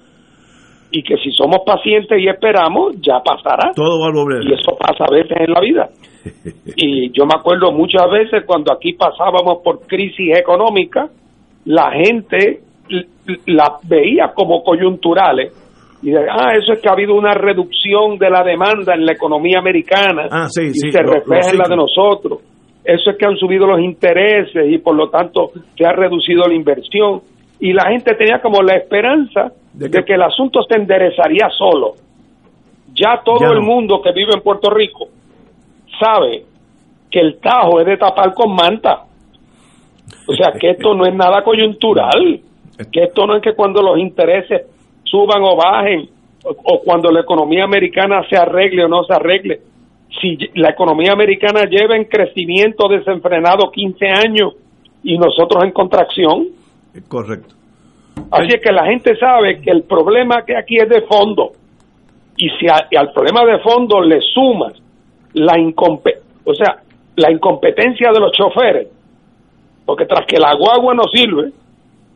y que si somos pacientes y esperamos, ya pasará. Todo va a volver. Y eso pasa a veces en la vida. Y yo me acuerdo muchas veces cuando aquí pasábamos por crisis económica la gente la veía como coyunturales y de, ah, eso es que ha habido una reducción de la demanda en la economía americana ah, y se refleja en la de nosotros. Eso es que han subido los intereses y por lo tanto se ha reducido la inversión. Y la gente tenía como la esperanza de que, el asunto se enderezaría solo. Ya todo el mundo que vive en Puerto Rico sabe que el tajo es de tapar con manta. O sea, que esto no es nada coyuntural, que esto no es que cuando los intereses suban o bajen, o, cuando la economía americana se arregle o no se arregle. Si la economía americana lleva en crecimiento desenfrenado 15 años y nosotros en contracción. Correcto. Así es que la gente sabe que el problema que aquí es de fondo. Y si al problema de fondo le sumas la incompetencia, o sea, la incompetencia de los choferes, porque tras que la guagua no sirve,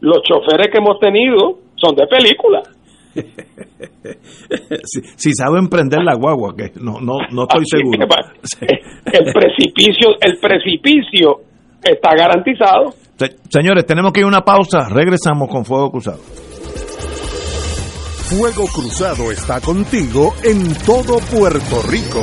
los choferes que hemos tenido son de película. si, saben prender la guagua, que no, no, no estoy seguro. el precipicio, el precipicio está garantizado. señores, tenemos que ir a una pausa. Regresamos con Fuego Cruzado. Fuego Cruzado está contigo en todo Puerto Rico.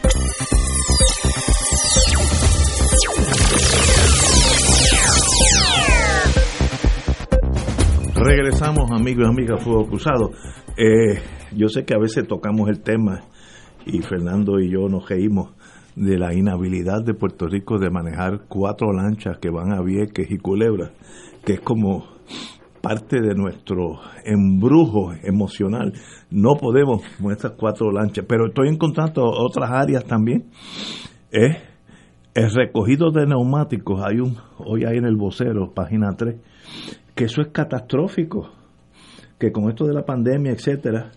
Regresamos, amigos y amigas, Fuego Cruzado. Eh, yo sé que a veces tocamos el tema y Fernando y yo nos reímos de la inhabilidad de Puerto Rico de manejar cuatro lanchas que van a Vieques y Culebra, que es como parte de nuestro embrujo emocional. No podemos con estas cuatro lanchas, pero estoy encontrando otras áreas también. ¿eh? el recogido de neumáticos, hay un, hoy hay en el vocero, página 3, que eso es catastrófico, que con esto de la pandemia, etcétera,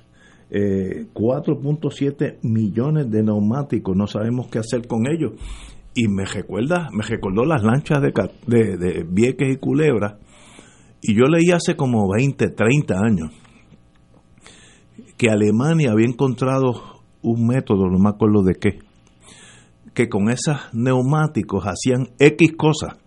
4.7 millones de neumáticos, no sabemos qué hacer con ellos. Y me recuerda, me recordó las lanchas de, de, de Vieques y Culebra, y yo leí hace como 20, 30 años que Alemania había encontrado un método, no me acuerdo de qué, que con esos neumáticos hacían X cosas,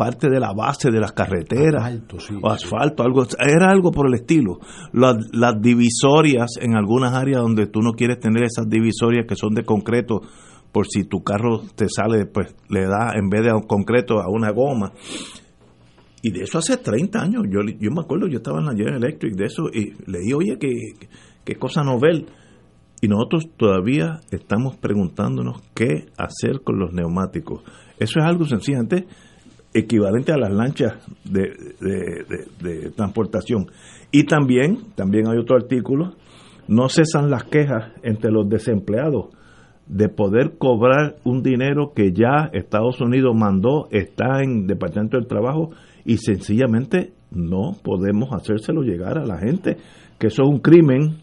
parte de la base de las carreteras, asfalto, o asfalto, algo, era algo por el estilo. Las, las divisorias en algunas áreas donde tú no quieres tener esas divisorias que son de concreto, por si tu carro te sale, pues le da en vez de un concreto a una goma. Y de eso hace 30 años, yo, yo me acuerdo, yo estaba en la General Electric de eso y leí, oye, qué, qué cosa novel. Y nosotros todavía estamos preguntándonos qué hacer con los neumáticos. Eso es algo sencillamente equivalente a las lanchas de, de, transportación. Y también, también hay otro artículo, no cesan las quejas entre los desempleados de poder cobrar un dinero que ya Estados Unidos mandó, está en Departamento del Trabajo y sencillamente no podemos hacérselo llegar a la gente, que eso es un crimen,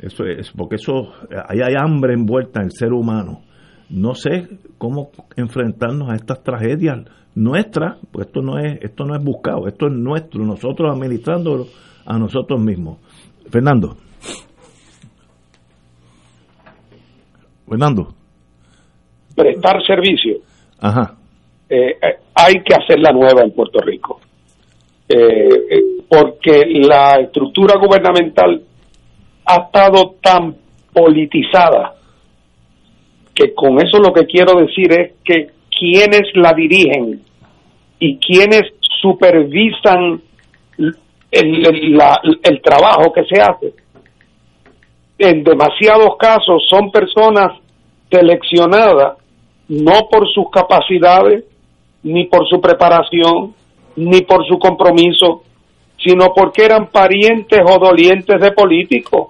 eso es porque eso ahí hay hambre envuelta en el ser humano. No sé cómo enfrentarnos a estas tragedias nuestras, pues esto no es esto no es buscado, esto es nuestro, nosotros administrándolo a nosotros mismos. Fernando. Fernando. Prestar servicio. Ajá. Eh, eh, hay que hacerla nueva en Puerto Rico. Eh, porque la estructura gubernamental ha estado tan politizada que con eso lo que quiero decir es que quienes la dirigen y quienes supervisan el, trabajo que se hace, en demasiados casos son personas seleccionadas no por sus capacidades, ni por su preparación, ni por su compromiso, sino porque eran parientes o dolientes de políticos,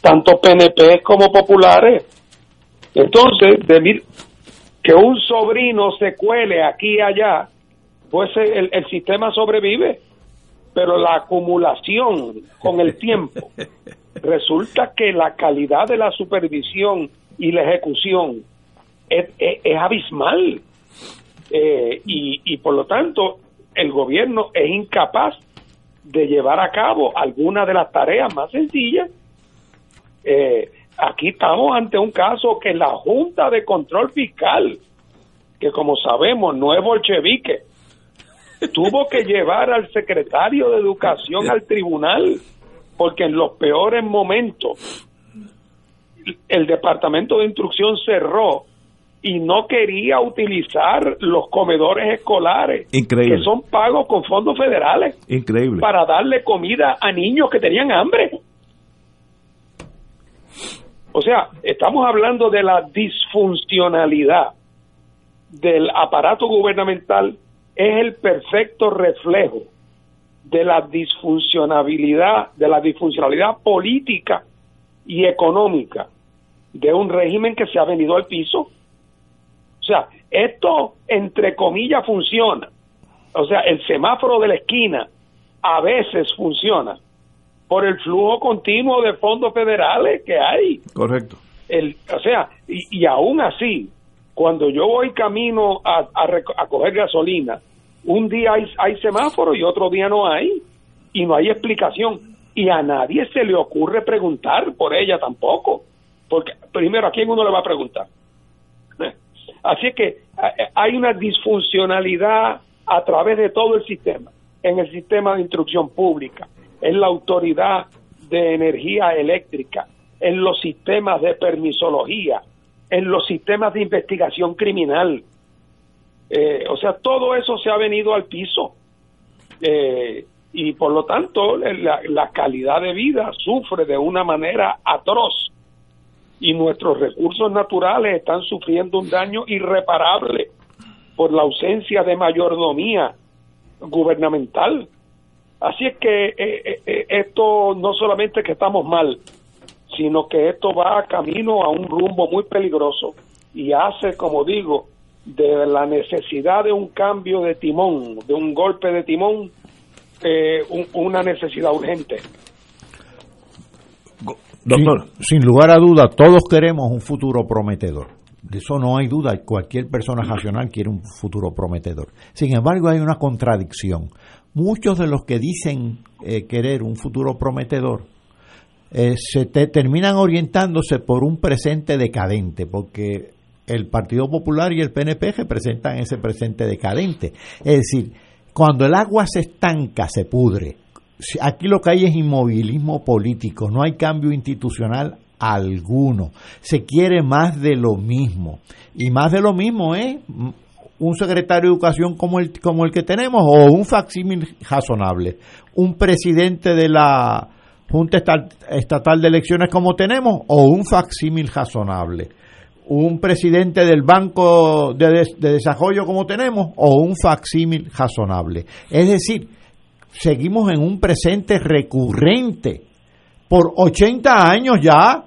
tanto PNP como populares. Entonces, de que un sobrino se cuele aquí y allá, pues el, el sistema sobrevive, pero la acumulación con el tiempo, resulta que la calidad de la supervisión y la ejecución es, es abismal. Eh, y, por lo tanto el gobierno es incapaz de llevar a cabo alguna de las tareas más sencillas. Eh, aquí estamos ante un caso que la Junta de Control Fiscal, que como sabemos no es bolchevique, tuvo que llevar al secretario de Educación al tribunal porque en los peores momentos el Departamento de Instrucción cerró y no quería utilizar los comedores escolares que son pagos con fondos federales Increíble. para darle comida a niños que tenían hambre. O sea, estamos hablando de la disfuncionalidad del aparato gubernamental es el perfecto reflejo de la disfuncionabilidad, de la disfuncionalidad política y económica de un régimen que se ha venido al piso o sea, esto entre comillas funciona. O sea, el semáforo de la esquina a veces funciona por el flujo continuo de fondos federales que hay. Correcto. El, o sea, y, y aún así, cuando yo voy camino a, a, coger gasolina, un día hay, hay semáforo y otro día no hay, y no hay explicación. Y a nadie se le ocurre preguntar por ella tampoco. Porque, primero, ¿a quién uno le va a preguntar? Así que hay una disfuncionalidad a través de todo el sistema, en el sistema de instrucción pública, en la autoridad de energía eléctrica, en los sistemas de permisología, en los sistemas de investigación criminal. Eh, o sea, todo eso se ha venido al piso. Eh, y por lo tanto, la calidad de vida sufre de una manera atroz y nuestros recursos naturales están sufriendo un daño irreparable por la ausencia de mayordomía gubernamental. Así es que eh, eh, eh, esto no solamente que estamos mal, sino que esto va camino a un rumbo muy peligroso y hace, como digo, de la necesidad de un cambio de timón, de un golpe de timón, una necesidad urgente. Doctor. Sin, lugar a duda, todos queremos un futuro prometedor. De eso no hay duda. Cualquier persona racional quiere un futuro prometedor. Sin embargo, hay una contradicción. Muchos de los que dicen eh, querer un futuro prometedor eh, se terminan orientándose por un presente decadente, porque el Partido Popular y el PNP representan ese presente decadente. Es decir, cuando el agua se estanca, se pudre. Aquí lo que hay es inmovilismo político, no hay cambio institucional alguno. Se quiere más de lo mismo. Y más de lo mismo es un secretario de educación como el, como el que tenemos o un facsímil razonable. Un presidente de la Junta Estatal de Elecciones como tenemos o un facsímil razonable un presidente del Banco de, Desarrollo como tenemos o un facsímil razonable. Es decir, seguimos en un presente recurrente por 80 años ya,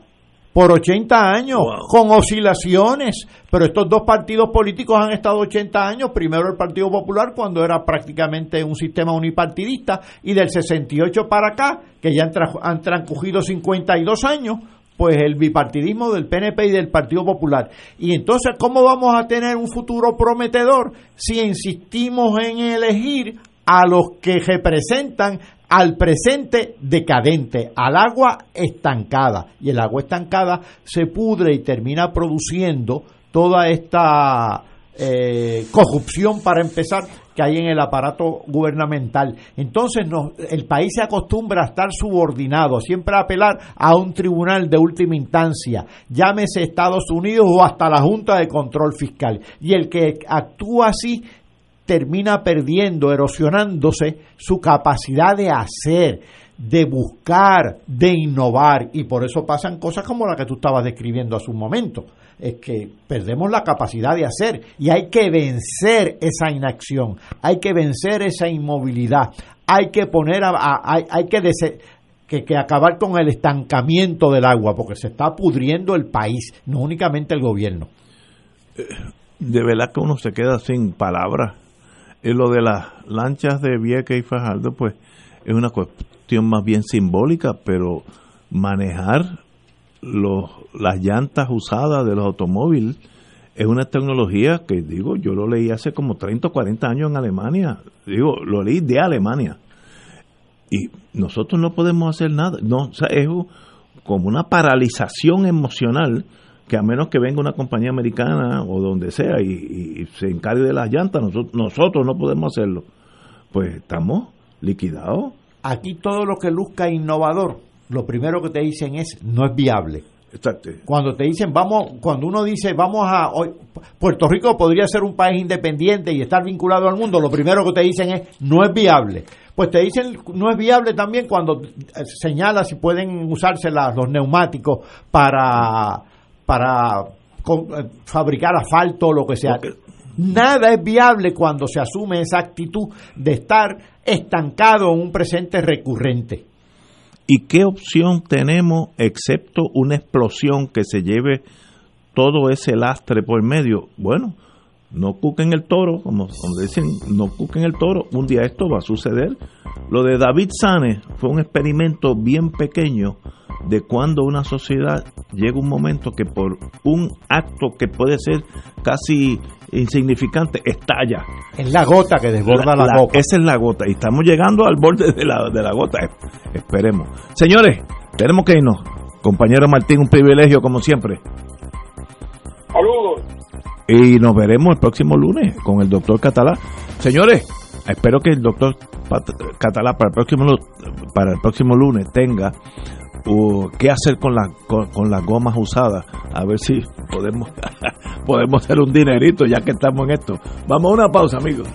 por 80 años, con oscilaciones, pero estos dos partidos políticos han estado 80 años, primero el Partido Popular cuando era prácticamente un sistema unipartidista y del 68 para acá, que ya han, han transcurrido 52 años, pues el bipartidismo del PNP y del Partido Popular. Y entonces, ¿cómo vamos a tener un futuro prometedor si insistimos en elegir a los que representan al presente decadente, al agua estancada? Y el agua estancada se pudre y termina produciendo toda esta eh, corrupción para empezar que hay en el aparato gubernamental. Entonces el país se acostumbra a estar subordinado, siempre a apelar a un tribunal de última instancia, llámese Estados Unidos o hasta la Junta de Control Fiscal. Y el que actúa así termina perdiendo, erosionándose su capacidad de hacer, de buscar, de innovar. Y por eso pasan cosas como la que tú estabas describiendo hace un momento es que perdemos la capacidad de hacer y hay que vencer esa inacción, hay que vencer esa inmovilidad, hay que poner, a, hay, hay que, que, acabar con el estancamiento del agua, porque se está pudriendo el país, no únicamente el gobierno. Eh, de verdad que uno se queda sin palabras. Y lo de las lanchas de Vieques y Fajardo, pues es una cuestión más bien simbólica, pero manejar los, las llantas usadas de los automóviles es una tecnología que, digo, yo lo leí hace como 30 o 40 años en Alemania. Digo, lo leí de Alemania. Y nosotros no podemos hacer nada. No, sea, es como una paralización emocional que a menos que venga una compañía americana o donde sea y, se encargue de las llantas, nosotros, nosotros no podemos hacerlo. Pues estamos liquidados. Aquí todo lo que luzca innovador lo primero que te dicen es no es viable. Exacto. Cuando te dicen vamos, cuando uno dice vamos a hoy, Puerto Rico podría ser un país independiente y estar vinculado al mundo, lo primero que te dicen es no es viable. Pues te dicen no es viable también cuando eh, señala si pueden usarse los neumáticos para para eh, fabricar asfalto o lo que sea. Nada es viable cuando se asume esa actitud de estar estancado en un presente recurrente. ¿Y qué opción tenemos excepto una explosión que se lleve todo ese lastre por medio? Bueno, no cuquen el toro, como, dicen, no cuquen el toro, un día esto va a suceder. Lo de David Sane fue un experimento bien pequeño de cuando una sociedad llega un momento que por un acto que puede ser casi insignificante estalla. Es la gota que desborda la, la, Esa es la gota y estamos llegando al borde de la, de la gota. Esperemos. Señores, tenemos que irnos. Compañero Martín, un privilegio como siempre. Saludos. Y nos veremos el próximo lunes con el doctor Catalá. Señores, espero que el doctor Catalá para el próximo, para el próximo lunes tenga qué hacer con, la, con, las gomas usadas. A ver si podemos, podemos hacer un dinerito ya que estamos en esto. Vamos a una pausa, amigos.